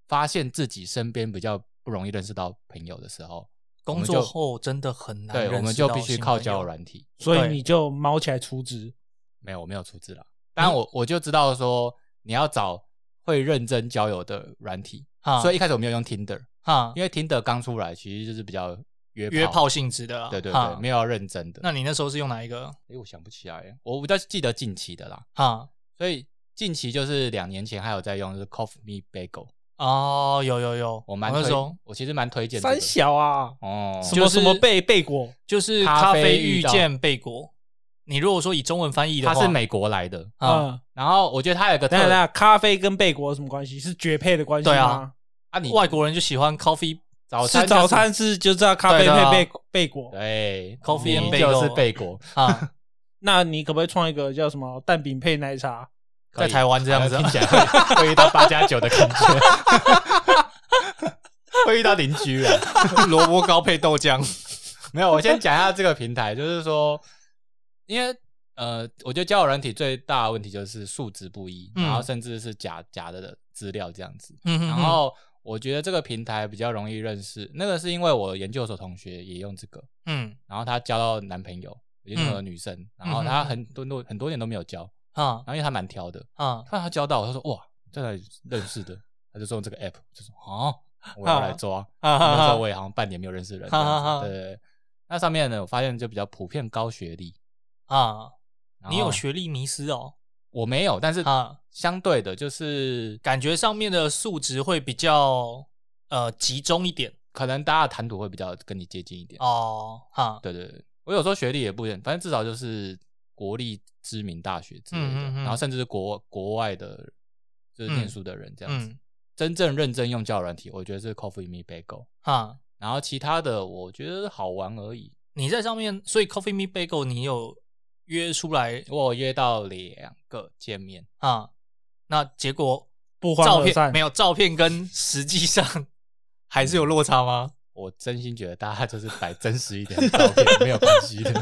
发现自己身边比较不容易认识到朋友的时候，工作后真的很难对，认识到我们就必须靠交友软体。所以你就猫起来出资。没有，我没有出资了。当然我我就知道说你要找会认真交友的软体，啊，所以一开始我没有用 Tinder，啊，因为 Tinder 刚出来，其实就是比较约约炮性质的啦，对对哈对，没有要认真的。那你那时候是用哪一个？哎，我想不起来，我比较记得近期的啦。哈，所以近期就是两年前还有在用，就是 Coffee Me Bagel，哦，有有有，我蛮推那时候，我其实蛮推荐这三小啊，哦，什么什么贝贝果，就是咖咖啡啡遇到见贝果。你如果说以中文翻译的话，它是美国来的，啊，嗯，然后我觉得它有一个特等等一下，咖啡跟贝果有什么关系？是绝配的关系对啊吗？啊，你外国人就喜欢 coffee 是早餐早餐是就知道咖啡对的啊配贝贝果。对 Coffee and 就是 bagel 贝果，啊，那你可不可以创一个叫什么蛋饼配奶茶？在台湾这样子啊。好像听起来会会遇到八加九的感觉，会遇到邻居啊。萝卜糕配豆浆，没有，我先讲一下这个平台，就是说，因为呃，我觉得交友软体最大的问题就是素质不一，嗯。然后甚至是假假的资料这样子。嗯哼然后我觉得这个平台比较容易认识，那个是因为我研究所同学也用这个，嗯。然后她交到男朋友，研究所的女生，然后她很多多很多年都没有交，啊。然后因为他蛮挑的，啊。突然她交到，他说哇，在哪里认识的？他就说用这个 app，就说哦，我要来抓。啊那时候我也好像半年没有认识人，对。那上面呢，我发现就比较普遍高学历，啊！你有学历迷失哦？我没有，但是啊，相对的，就是感觉上面的素质会比较呃集中一点。可能大家的谈吐会比较跟你接近一点。哦哈，对对对，我有时候学历也不一样，反正至少就是国立知名大学之类的，嗯嗯嗯然后甚至是国国外的就是念书的人这样子。嗯真正认真用交友软体，我觉得是 Coffee Me Bagel，哈，然后其他的我觉得好玩而已。你在上面，所以 Coffee Me Bagel 你有约出来我有约到两个见面，啊？那结果不欢照而散片没有照片跟实际上 还是有落差吗？我真心觉得大家就是摆真实一点的照片 没有关系的。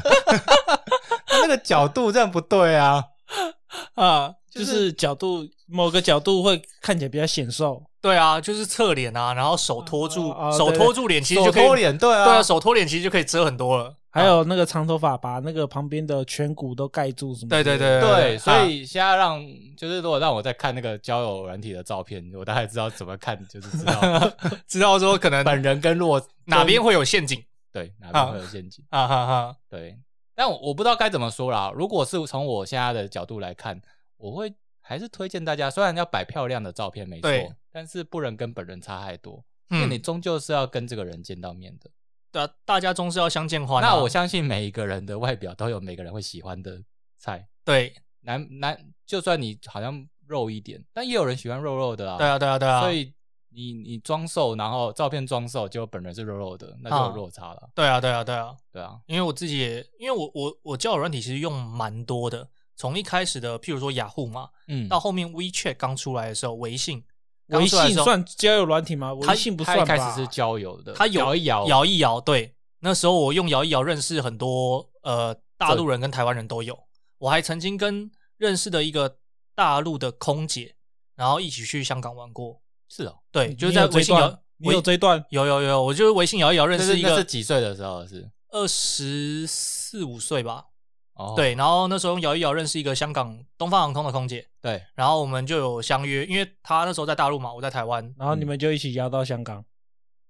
他那个角度这样不对啊！啊，就是角度某个角度会看起来比较显瘦，对啊，就是侧脸啊，然后手托住，啊啊手托住脸，其实就可以托脸，对啊，对啊，手托脸其实就可以遮很多了。还有那个长头发把那个旁边的颧骨都盖住什么之对？对对对，所以现在让就是如果让我再看那个交友软体的照片，我大概知道怎么看，就是知道 知道说可能本人跟落哪边会有陷阱对哪边会有陷阱。啊哈哈。对，但我我不知道该怎么说啦。如果是从我现在的角度来看，我会还是推荐大家，虽然要摆漂亮的照片没错，但是不能跟本人差太多，因为嗯你终究是要跟这个人见到面的。对啊，大家终是要相见欢啊。那我相信每一个人的外表都有每个人会喜欢的菜，对男男就算你好像肉一点，但也有人喜欢肉肉的啊。对啊对啊对啊，所以你你装瘦，然后照片装瘦，结果本人是肉肉的，那就有啊落差了。对啊对啊对啊，对啊，因为我自己也，因为我我我交友软体其实用蛮多的，从一开始的譬如说雅虎嘛，嗯，到后面 WeChat 刚出来的时候，微信微信算交友软体吗？微信不算吧？他一开始是交友的，它摇一摇，摇一摇，对，那时候我用摇一摇认识很多呃大陆人跟台湾人都有，我还曾经跟认识的一个大陆的空姐，然后一起去香港玩过，是哦，对，就是在微信摇，你有微这一段？有有有，我就是微信摇一摇认识一个几岁的时候是？二十四五岁吧，哦，对，然后那时候用摇一摇认识一个香港东方航空的空姐，对，然后我们就有相约，因为她那时候在大陆嘛，我在台湾，然后你们就一起摇到香港，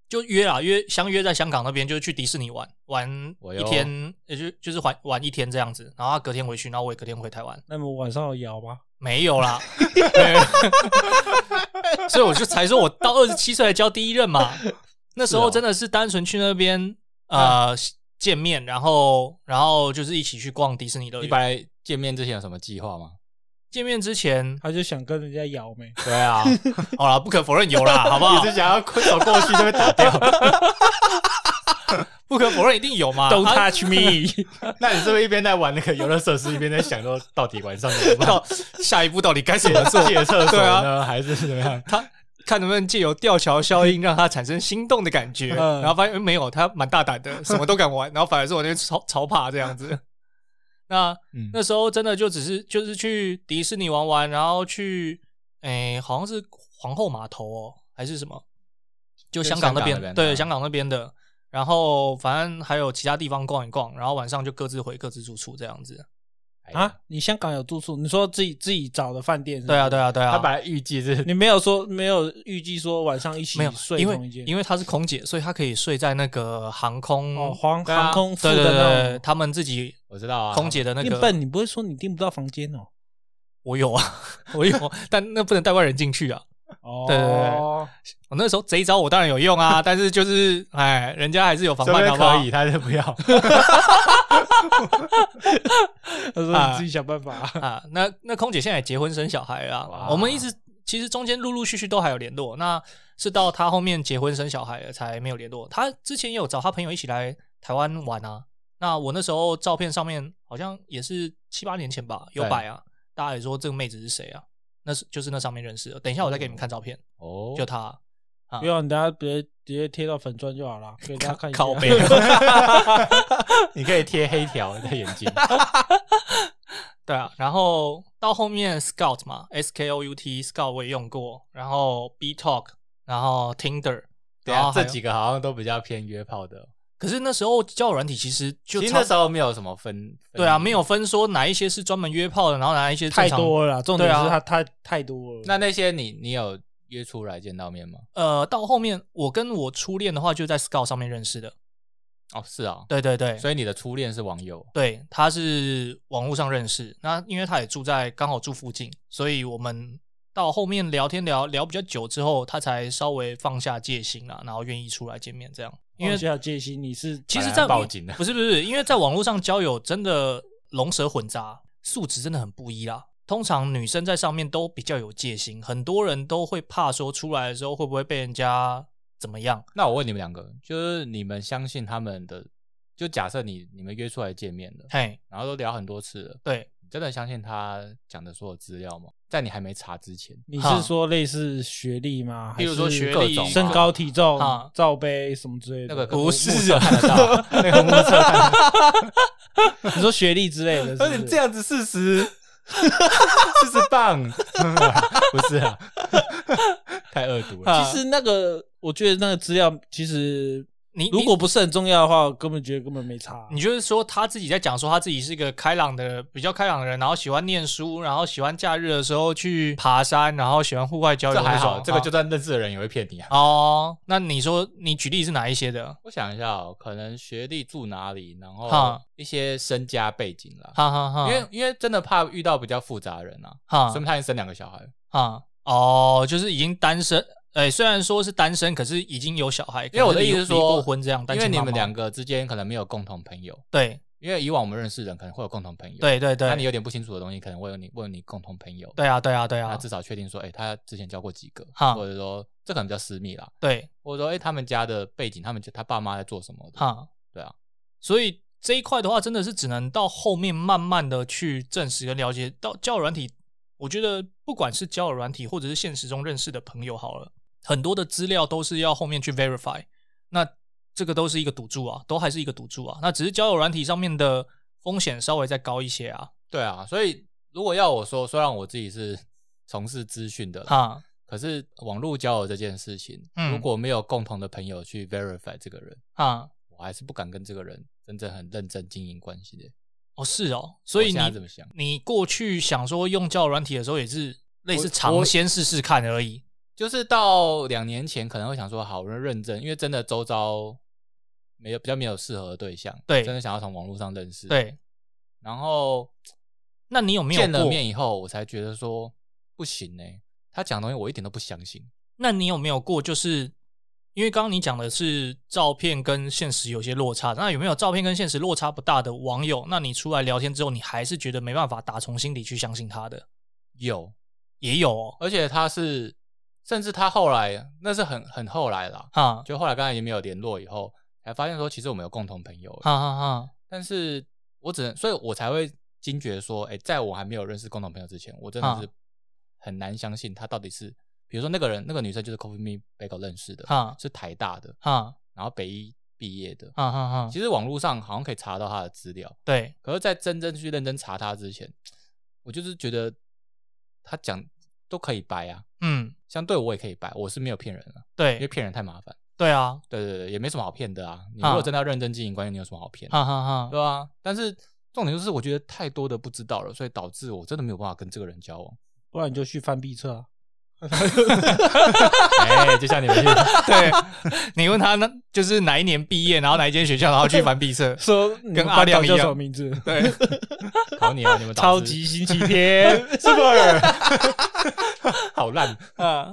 就约啦，约相约在香港那边，就去迪士尼玩玩一天，也就就是玩玩一天这样子，然后他隔天回去，然后我也隔天回台湾，那么晚上有摇吗？没有啦，对所以我就才说我到二十七岁才交第一任嘛，那时候真的是单纯去那边呃见面，然后然后就是一起去逛迪士尼乐园。一般见面之前有什么计划吗？见面之前，他就想跟人家摇没？对啊，好了，不可否认有啦，好不好 你？是想要走过去就被打掉？不可否认一定有嘛。Don't 啊 touch me！那你是不是一边在玩那个游乐设施，一边在想说到底晚上怎么办？到下一步到底该怎么做？借厕所呢，还是怎么样？他看能不能借由吊桥效应让他产生心动的感觉，嗯然后发现、诶没有，他蛮大胆的，什么都敢玩，然后反而是我那边超超怕这样子。那嗯那时候真的就只是就是去迪士尼玩玩，然后去诶好像是皇后码头哦，还是什么，就就香港那边对香港那边的，然后反正还有其他地方逛一逛，然后晚上就各自回各自住处这样子。啊，你香港有住宿？你说自己自己找的饭店？对啊，对啊。啊，对啊。他本来预计是你没有说没有预计说晚上一起没有，睡同一间为因为她是空姐，所以她可以睡在那个航空哦，航航空附对对的那对，种。他们自己我知道啊，空姐的那个，你笨，你不会说你订不到房间哦？我有啊，我有，但那不能带外人进去啊。哦，对对对我那时候这一招我当然有用啊，但是就是哎，人家还是有防这范的，好不好边可以，他就不要。他说你自己想办法。啊？那那空姐现在也结婚生小孩了啊，我们一直其实中间陆陆续续都还有联络，那是到她后面结婚生小孩了才没有联络。她之前也有找她朋友一起来台湾玩啊。那我那时候照片上面好像也是七八年前吧，有对摆啊，大家也说这个妹子是谁啊？那是就是那上面认识的。等一下我再给你们看照片，哦，就他。啊不用，你等下直接直接贴到粉砖就好了，给大家看一下。靠 背，你可以贴黑条在眼睛。对啊，然后到后面 Scout 嘛，S K O U T Scout 我也用过，然后 B Talk，然后 Tinder，对啊，然后还有这几个好像都比较偏约炮的。可是那时候交友软体其实就超其实那时候没有什么分，对啊，没有分说哪一些是专门约炮的，然后哪一些正太多了啦，重点是他太太多了。那那些你你有约出来见到面吗？呃，到后面我跟我初恋的话就在 Scout 上面认识的，哦，是啊，对对对，所以你的初恋是网友。对，他是网络上认识，那因为他也住在刚好住附近，所以我们到后面聊天聊聊比较久之后，他才稍微放下戒心啦，然后愿意出来见面这样。因为放下戒心，你是其实，在报警的不是不是，因为在网络上交友真的龙蛇混杂，素质真的很不一啦。通常女生在上面都比较有戒心，很多人都会怕说出来的时候会不会被人家怎么样。那我问你们两个，就是你们相信他们的？就假设你你们约出来见面了，嘿，然后都聊很多次了，对，你真的相信他讲的所有资料吗？在你还没查之前，你是说类似学历吗？比如说学历身高、体重啊、罩杯什么之类的？那个不是目 测看得到，那个目测看得到，你说学历之类的而且这样子四十，四十磅，不是啊，太恶毒了。啊其实那个，我觉得那个资料其实你如果不是很重要的话，我根本觉得根本没差。你就是说他自己在讲说他自己是一个开朗的、比较开朗的人，然后喜欢念书，然后喜欢假日的时候去爬山，然后喜欢户外交流还好，这个啊就算认识的人也会骗你啊。哦。那你说你举例是哪一些的？我想一下哦，可能学历住哪里，然后一些身家背景啦。哈哈哈，因为因为真的怕遇到比较复杂的人啊，哈说明他已经生两个小孩，哈哦，就是已经单身。哎，虽然说是单身，可是已经有小孩。因为我的意思是说过婚这样，因为你们两个之间可能没有共同朋友，对因为以往我们认识的人可能会有共同朋友，，对对对，那你有点不清楚的东西，可能会有你问你共同朋友，对啊对啊对啊那至少确定说，哎，他之前交过几个，哈或者说这可能比较私密啦，对或者说，哎，他们家的背景，他们家他爸妈在做什么的，哈，对啊，所以这一块的话，真的是只能到后面慢慢的去证实跟了解。到交友软体，我觉得不管是交友软体，或者是现实中认识的朋友，好了，很多的资料都是要后面去 verify。那这个都是一个赌注啊，都还是一个赌注啊。那只是交友软体上面的风险稍微再高一些啊。对啊，所以如果要我说，虽然我自己是从事资讯的啦，哈，可是网络交友这件事情，嗯如果没有共同的朋友去 verify 这个人，哈，我还是不敢跟这个人真正很认真经营关系的。哦是哦，所以你怎么想，你过去想说用交友软体的时候，也是类似我尝我鲜试试看而已。就是到两年前可能会想说，好，我要认真，因为真的周遭没有比较没有适合的对象，对真的想要从网络上认识，，对，然后那你有没有见了面以后，我才觉得说不行呢、他讲的东西我一点都不相信。那你有没有过，就是因为刚刚你讲的是照片跟现实有些落差，那有没有照片跟现实落差不大的网友？那你出来聊天之后，你还是觉得没办法打从心底去相信他的？有，也有哦，而且他是，甚至他后来那是很很后来啦，哈。就后来跟他已经没有联络以后，才发现说其实我们有共同朋友了，哈哈哈，但是我只能，所以我才会惊觉说，哎、在我还没有认识共同朋友之前，我真的是很难相信他到底是，比如说那个人，那个女生就是 Coffee Me Bagel 认识的，哈。是台大的，哈。然后北医毕业的。哈哈哈，其实网络上好像可以查到他的资料，对，可是，在真正去认真查他之前，我就是觉得他讲都可以掰啊，嗯，相对我也可以掰，我是没有骗人啊，因为，骗人太麻烦。对啊，对对对，也没什么好骗的啊。你啊如果真的要认真经营关系，你有什么好骗？哈哈哈，对啊，但是重点就是我觉得太多的不知道了，所以导致我真的没有办法跟这个人交往。不然你就去翻壁册啊。哎，就像你们去，对，你问他呢，就是哪一年毕业，然后哪一间学校，然后去翻毕设，说跟阿亮一样什么名字？对，考你啊，你们导超师级星期天，是不是？好烂。啊，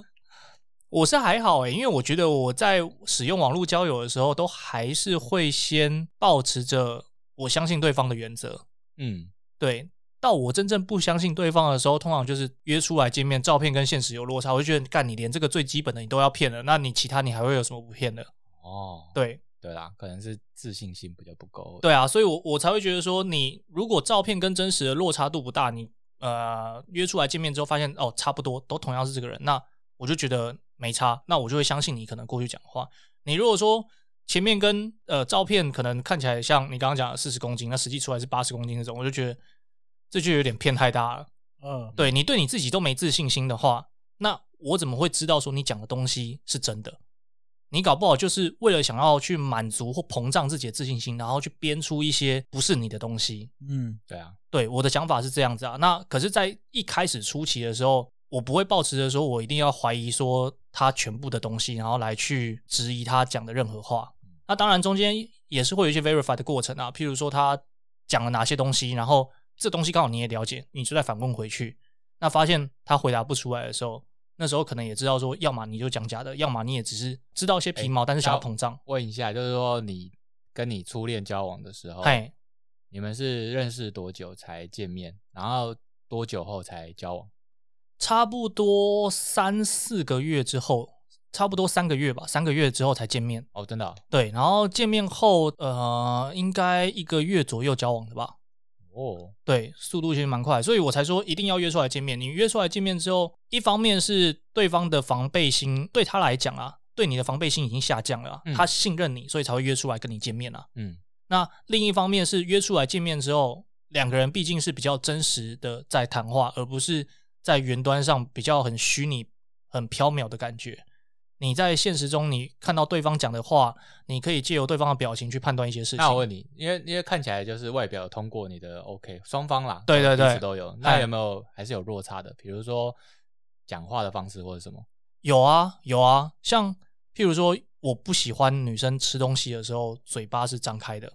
我是还好诶、因为我觉得我在使用网络交友的时候，都还是会先保持着我相信对方的原则。嗯，对，到我真正不相信对方的时候，通常就是约出来见面，照片跟现实有落差，我就觉得干你连这个最基本的你都要骗了，那你其他你还会有什么不骗的？哦，对对啦，可能是自信心比较不够。对啊，所以我我才会觉得说，你如果照片跟真实的落差度不大，你呃约出来见面之后发现哦差不多都同样是这个人，那我就觉得没差，那我就会相信你可能过去讲话。你如果说前面跟呃照片可能看起来像你刚刚讲的四十公斤，那实际出来是八十公斤那种，我就觉得这就有点骗太大了。嗯，对你对你自己都没自信心的话，那我怎么会知道说你讲的东西是真的？你搞不好就是为了想要去满足或膨胀自己的自信心，然后去编出一些不是你的东西。嗯，对啊，对我的想法是这样子啊。那可是，在一开始初期的时候，我不会抱持着说我一定要怀疑说他全部的东西，然后来去质疑他讲的任何话。那当然中间也是会有一些 verify 的过程啊，譬如说他讲了哪些东西，然后这东西刚好你也了解，你就再反问回去。那发现他回答不出来的时候，那时候可能也知道说，要么你就讲假的，要么你也只是知道一些皮毛，但是想要膨胀。问一下，就是说你跟你初恋交往的时候，嘿，你们是认识多久才见面？然后多久后才交往？差不多三四个月之后，差不多三个月吧，三个月之后才见面。哦，真的啊、对，然后见面后，呃，应该一个月左右交往的吧。哦，对，速度其实蛮快，所以我才说一定要约出来见面。你约出来见面之后，一方面是对方的防备心对他来讲啊，对你的防备心已经下降了啊、嗯他信任你，所以才会约出来跟你见面啊。嗯，那另一方面是约出来见面之后，两个人毕竟是比较真实的在谈话，而不是在云端上比较很虚拟、很缥缈的感觉。你在现实中，你看到对方讲的话，你可以借由对方的表情去判断一些事情。那我问你，因为因为看起来就是外表通过你的 OK，双方啦，对对对都有。那有没有还是有落差的？比如说讲话的方式或者什么？有啊，有啊，像譬如说，我不喜欢女生吃东西的时候嘴巴是张开的，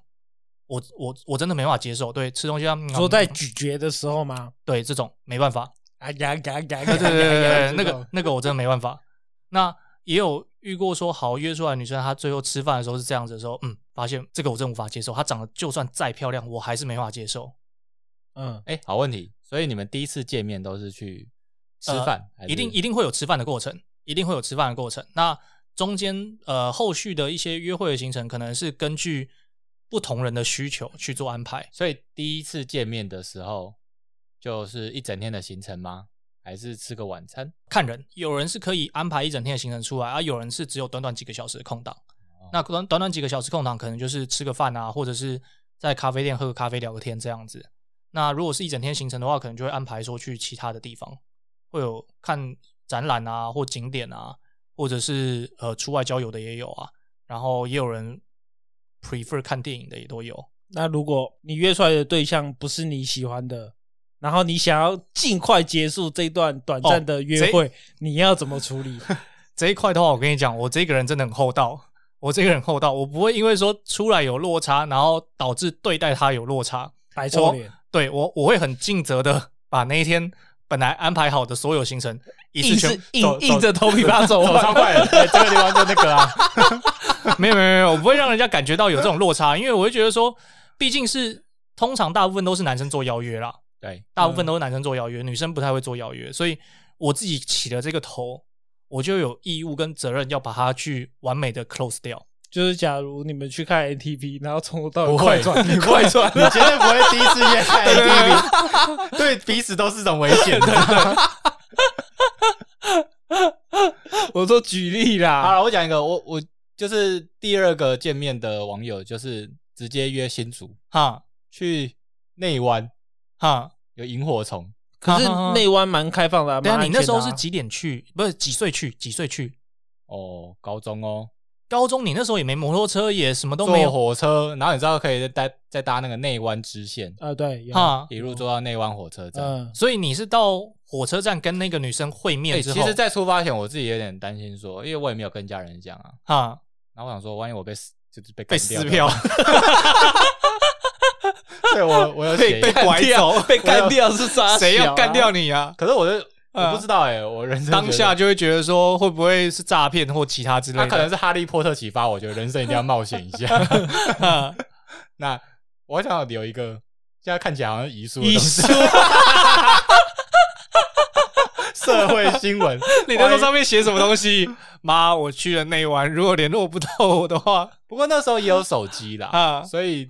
我我我真的没办法接受。对，吃东西要嗯说在咀嚼的时候吗？对这种没办法，啊呀呀呀！对对对对对，那个那个我真的没办法。那也有遇过说好约出来女生，她最后吃饭的时候是这样子的时候，嗯，发现这个我真无法接受。她长得就算再漂亮，我还是没办法接受。嗯，哎，好问题。所以你们第一次见面都是去吃饭，呃一定一定会有吃饭的过程，一定会有吃饭的过程。那中间呃后续的一些约会的行程，可能是根据不同人的需求去做安排。所以第一次见面的时候，就是一整天的行程吗？还是吃个晚餐？看人，有人是可以安排一整天的行程出来，而、有人是只有短短几个小时的空档。那短短短几个小时空档，可能就是吃个饭啊，或者是在咖啡店喝个咖啡聊个天这样子。那如果是一整天行程的话，可能就会安排说去其他的地方，会有看展览啊，或景点啊，或者是呃出外郊游的也有啊。然后也有人 prefer 看电影的也都有。那如果你约出来的对象不是你喜欢的，然后你想要尽快结束这段短暂的约会，你要怎么处理？这一块的话，我跟你讲，我这个人真的很厚道。我这个人很厚道，我不会因为说出来有落差，然后导致对待他有落差。白臭脸，对我，我会很尽责的把那一天本来安排好的所有行程一次硬全是硬走硬着头皮把它走完。对这个地方就那个啊。没有没有没有，我不会让人家感觉到有这种落差，因为我会觉得说，毕竟是通常大部分都是男生做邀约啦，对，大部分都是男生做邀约，女生不太会做邀约，所以我自己起了这个头，我就有义务跟责任要把它去完美的 close 掉。就是假如你们去看 ATV，然后从头到尾不会快转，你不会快转，你绝对不会第一次约 看 ATV，对彼此都是种危险的。我说举例啦好啦，了，我讲一个，我我就是第二个见面的网友，就是直接约新竹哈去内湾哈，有萤火虫，可是内湾蛮开放的啊，对啊，你那时候是几点去？不是几岁去？几岁去？哦，高中哦，高中你那时候也没摩托车，也什么都没坐有火车，然后你知道可以再搭再搭那个内湾支线，啊？对，哈，一路坐到内湾火车站。嗯，所以你是到火车站跟那个女生会面哎，之后，其实，在出发前我自己有点担心说，因为我也没有跟家人讲啊，哈。然后我想说，万一我被就是被被撕票，对我我有被被拐走，被干掉是啥？谁要干掉？你啊？可是我就啊我不知道哎、我人生当下就会觉得说会不会是诈骗或其他之类的？他可能是哈利波特启发，我觉得人生一定要冒险一下。哈 那我想留一个，现在看起来好像是遗书的遗书，社会新闻。你那时候上面写什么东西？妈，我去了内湾，如果联络不到我的话，不过那时候也有手机啦，啊所以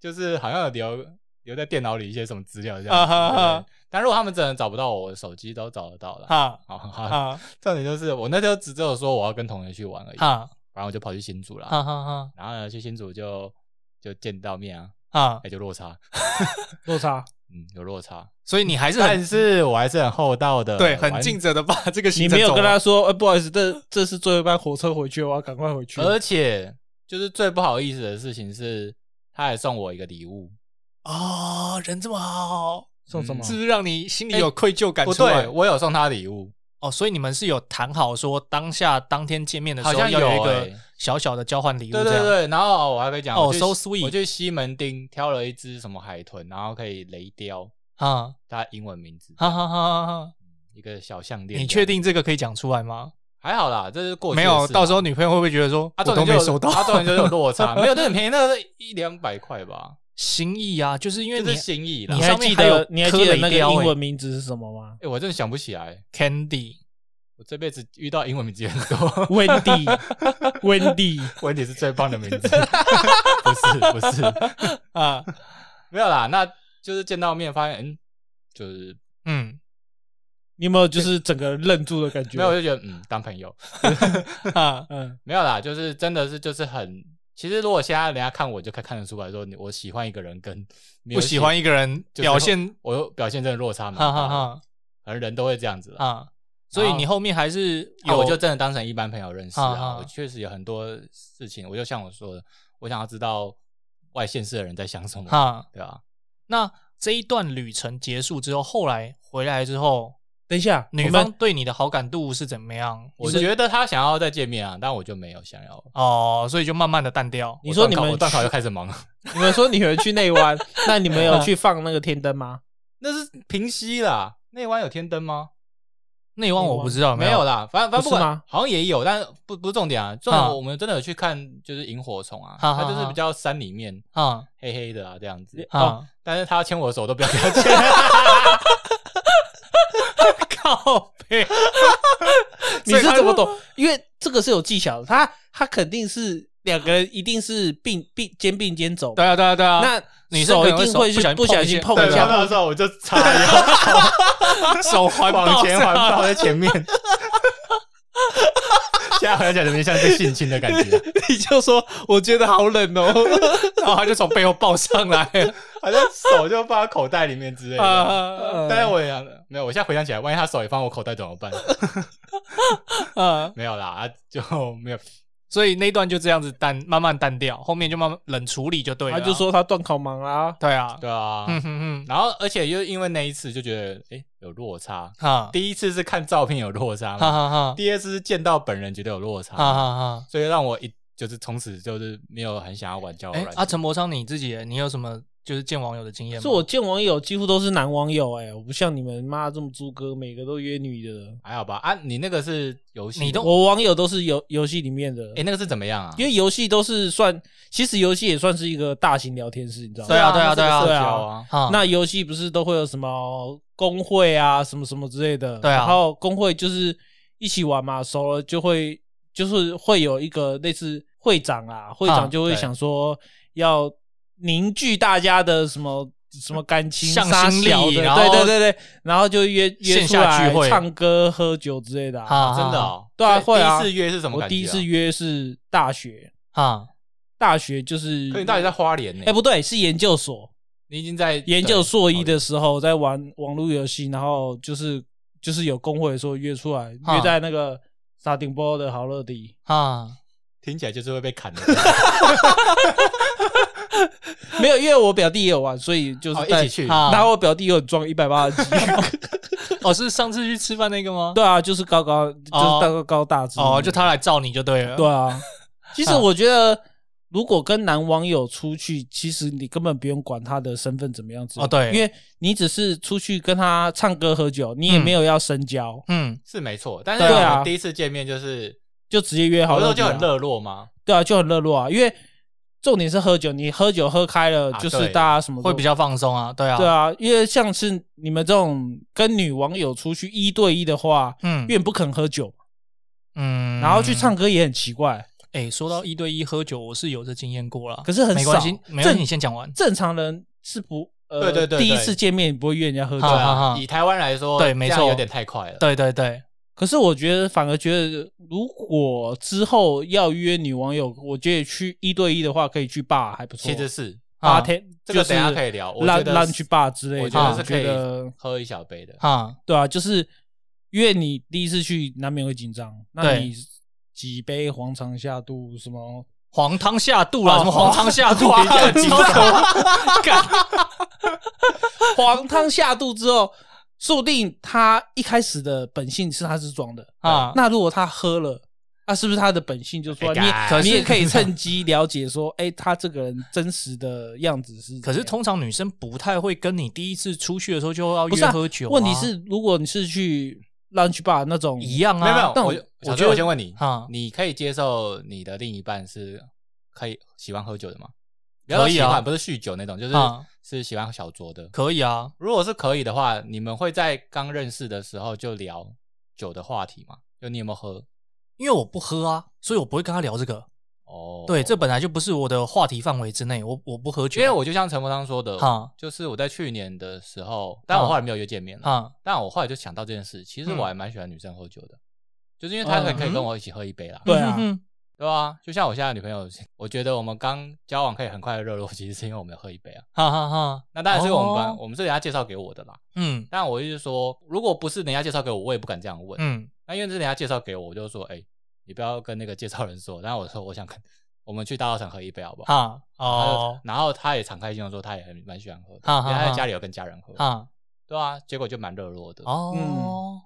就是好像有留留在电脑里一些什么资料这啊样子。哈哈但如果他们真的找不到我，我手机都找得到了。哈好好，哈重点就是我那时候只只有说我要跟同学去玩而已，哈然后我就跑去新竹了。哈哈哈然后呢，去新竹就就见到面啊，哈哎、，就落差，落差。嗯，有落差。所以你还是但很是我还是很厚道的，对，很尽责的把这个你行程没有跟他说，呃，不好意思，这这是最后一班火车回去，我要赶快回去。而且就是最不好意思的事情是，他还送我一个礼物。哦，人这么好，送什么？是不是让你心里有愧疚感？不对，我有送他礼物，哦，所以你们是有谈好说当下当天见面的时候好像要有一个小小的交换礼物，对对对，然后我还可以讲，哦 so sweet 我去西门町挑了一只什么海豚，然后可以雷雕，哈它英文名字，哈哈哈哈哈！一个小项链。你确？定这个可以讲出来吗？还好啦，这是过去没有，到时候女朋友会不会觉得说啊，我都没收到？啊，重点就是有落差，没有，这很便宜，那是一两百块吧。心意啊，就是因为你是心意啦。你。还记得你还记得那个英文名字是什么吗？哎，我真的想不起来，Candy。我这辈子遇到英文名字也很多。Wendy，Wendy，Wendy 是最棒的名字，不是不是，啊，没有啦，那就是见到面发现，嗯，就是嗯你有没有就是整个愣住的感觉？没有，我就觉得嗯，当朋友 啊，嗯，没有啦，就是真的是就是很，其实如果现在人家看我就看看得出来说，我喜欢一个人跟不喜欢一个人表现，我有表现真的落差嘛哈哈反正人都会这样子啦。啊，所以你后面还是有，啊我就真的当成一般朋友认识啊。啊啊我确实有很多事情，我就像我说的，我想要知道外县市的人在想什么，哈。对啊？那这一段旅程结束之后，后来回来之后，等一下，女方对你的好感度是怎么样？我觉得她想要再见面啊，但我就没有想要。哦，所以就慢慢的淡掉。你说你们我断考我断考就开始忙了，你们说你们去内湾，那你们有去放那个天灯吗？那是平息啦。内湾有天灯吗？内湾我不知道，有没有啦，反正反正不管好像也有，但不不是重点啊。重啊点我们真的有去看，就是萤火虫啊，它就是比较山里面啊黑黑的啊这样子。啊，但是他要牵我的手，都不要给他牵。靠背，你是怎么懂？因为这个是有技巧的，他他肯定是两个人一定是并并肩并肩走，对啊对啊对啊，那女生手一定会去不不小心碰一下。碰，到的时候我就叉腰，手环往前环抱在前面。现在回想起来，有点像被性侵的感觉，你就说我觉得好冷哦，然后他就从背后抱上来，好像手就放在口袋里面之类的。啊但是我也想没有，我现在回想起来，万一他手也放我口袋怎么办？啊，没有啦，啊就没有。所以那一段就这样子淡，慢慢淡掉，后面就慢慢冷处理就对了。他就，说他断考忙啦，对啊，对啊，嗯哼哼，然后而且又因为那一次就觉得，哎，有落差。哈，第一次是看照片有落差哈嘛，哈哈，第二次是见到本人觉得有落差，哈哈哈。所以让我一就是从此就是没有很想要玩交友哎软，件。啊，陈柏昌你自己，你有什么就是见网友的经验吗？是我见网友几乎都是男网友，哎，我不像你们妈这么猪哥，每个都约女的，还好吧？啊，你那个是游戏，你都我网友都是游游戏里面的哎，，那个是怎么样啊？因为游戏都是算，其实游戏也算是一个大型聊天室，你知道吗？对啊对啊对啊对啊，那游戏不是都会有什么工会啊，什么什么之类的？对啊然后工会就是一起玩嘛，熟了就会就是会有一个类似会长啊，会长就会想说要凝聚大家的什么。什么感情向杀心力然后对对对对，然后就约约线出来下聚会唱歌、喝酒之类的、啊。啊真的哦，对啊会啊第一次约是什么我感觉啊？第一次约是大学，啊，大学就是可你到底在花莲呢？哎、不对，是研究所。你已经在研究硕一的时候在玩网络游戏，然后就是就是有工会说约出来，约在那个沙丁波的好乐迪。啊，听起来就是会被砍的，没有，因为我表弟也有玩，所以就是哦一起去。啊然后我表弟又很壮，一百八十几。哦，是上次去吃饭那个吗？对啊，就是高高，就是高高大只。哦，就他来照你就对了。对啊。其实我觉得，如果跟男网友出去，其实你根本不用管他的身份怎么样子哦对因为你只是出去跟他唱歌喝酒，你也嗯没有要深交，嗯，是没错，但是对啊我们第一次见面就是就直接约好那时候就很热络嘛？对啊，就很热络啊，因为重点是喝酒，你喝酒喝开了，啊就是对大家什么都会比较放松啊，对啊，对，啊，因为像是你们这种跟女网友出去一对一的话，嗯因为你不肯喝酒，嗯，然后去唱。歌也很奇怪。哎，说到一对一喝酒，我是有这经验过了，可是很没关系少，没关系，正你先讲完。正常人是不呃，对对对对第一次见面你不会约人家喝酒好。好好啊，以台湾来说，对没错这样有点太快了。对对对，可是我觉得反而觉得，如果之后要约女网友，我觉得去一对一的话，可以去 bar 还不错。其实是啊八天这个等一下可以聊。我觉得 lunch bar 之类的，我觉得是我可以喝一小杯的。啊，对啊，就是因为你第一次去难免会紧张，那你几杯黄肠下肚什么？黄汤下肚了，哦什么黄汤下肚？黄汤下肚 之后，说不定他一开始的本性是他是装的啊那如果他喝了，那是不是他的本性就出来？你你也可以趁机了解说，哎，他这个人真实的样子是？可是通常女生不太会跟你第一次出去的时候就要约喝酒啊。问题是，如果你是去 lunch bar 那种一样啊，没有没有，但我我觉得我先问你啊，你可以接受你的另一半是可以喜欢喝酒的吗？可以啊。喜欢，不是酗酒那种，就是啊。是喜欢小酌的。可以啊，如果是可以的话，你们会在刚认识的时候就聊酒的话题吗？就你有没有喝？因为我不喝啊，所以我不会跟他聊这个。哦，对，这本来就不是我的话题范围之内，我我不喝酒。因为我就像陈伯昌说的哈，就是我在去年的时候，但我后来没有约见面了，啊，但我后来就想到这件事，其实嗯。我还蛮喜欢女生喝酒的，就是因为她可以嗯可以跟我一起喝一杯啦，对啊对啊，就像我现在女朋友，我觉得我们刚交往可以很快的热络，其实是因为我们有喝一杯啊。哈哈哈，那当然是我们班、哦我们是人家介绍给我的啦。嗯但我就是说，如果不是人家介绍给我，我也不敢这样问。嗯那因为是人家介绍给我，我就说，哎、你不要跟那个介绍人说。然后我说，我想跟我们去大道城喝一杯好不好？哈然后哦然后他也敞开心胸说，他也很蛮喜欢喝的，哈哈哈因为他在家里有跟家人喝，哈对啊，结果就蛮热络的。哦，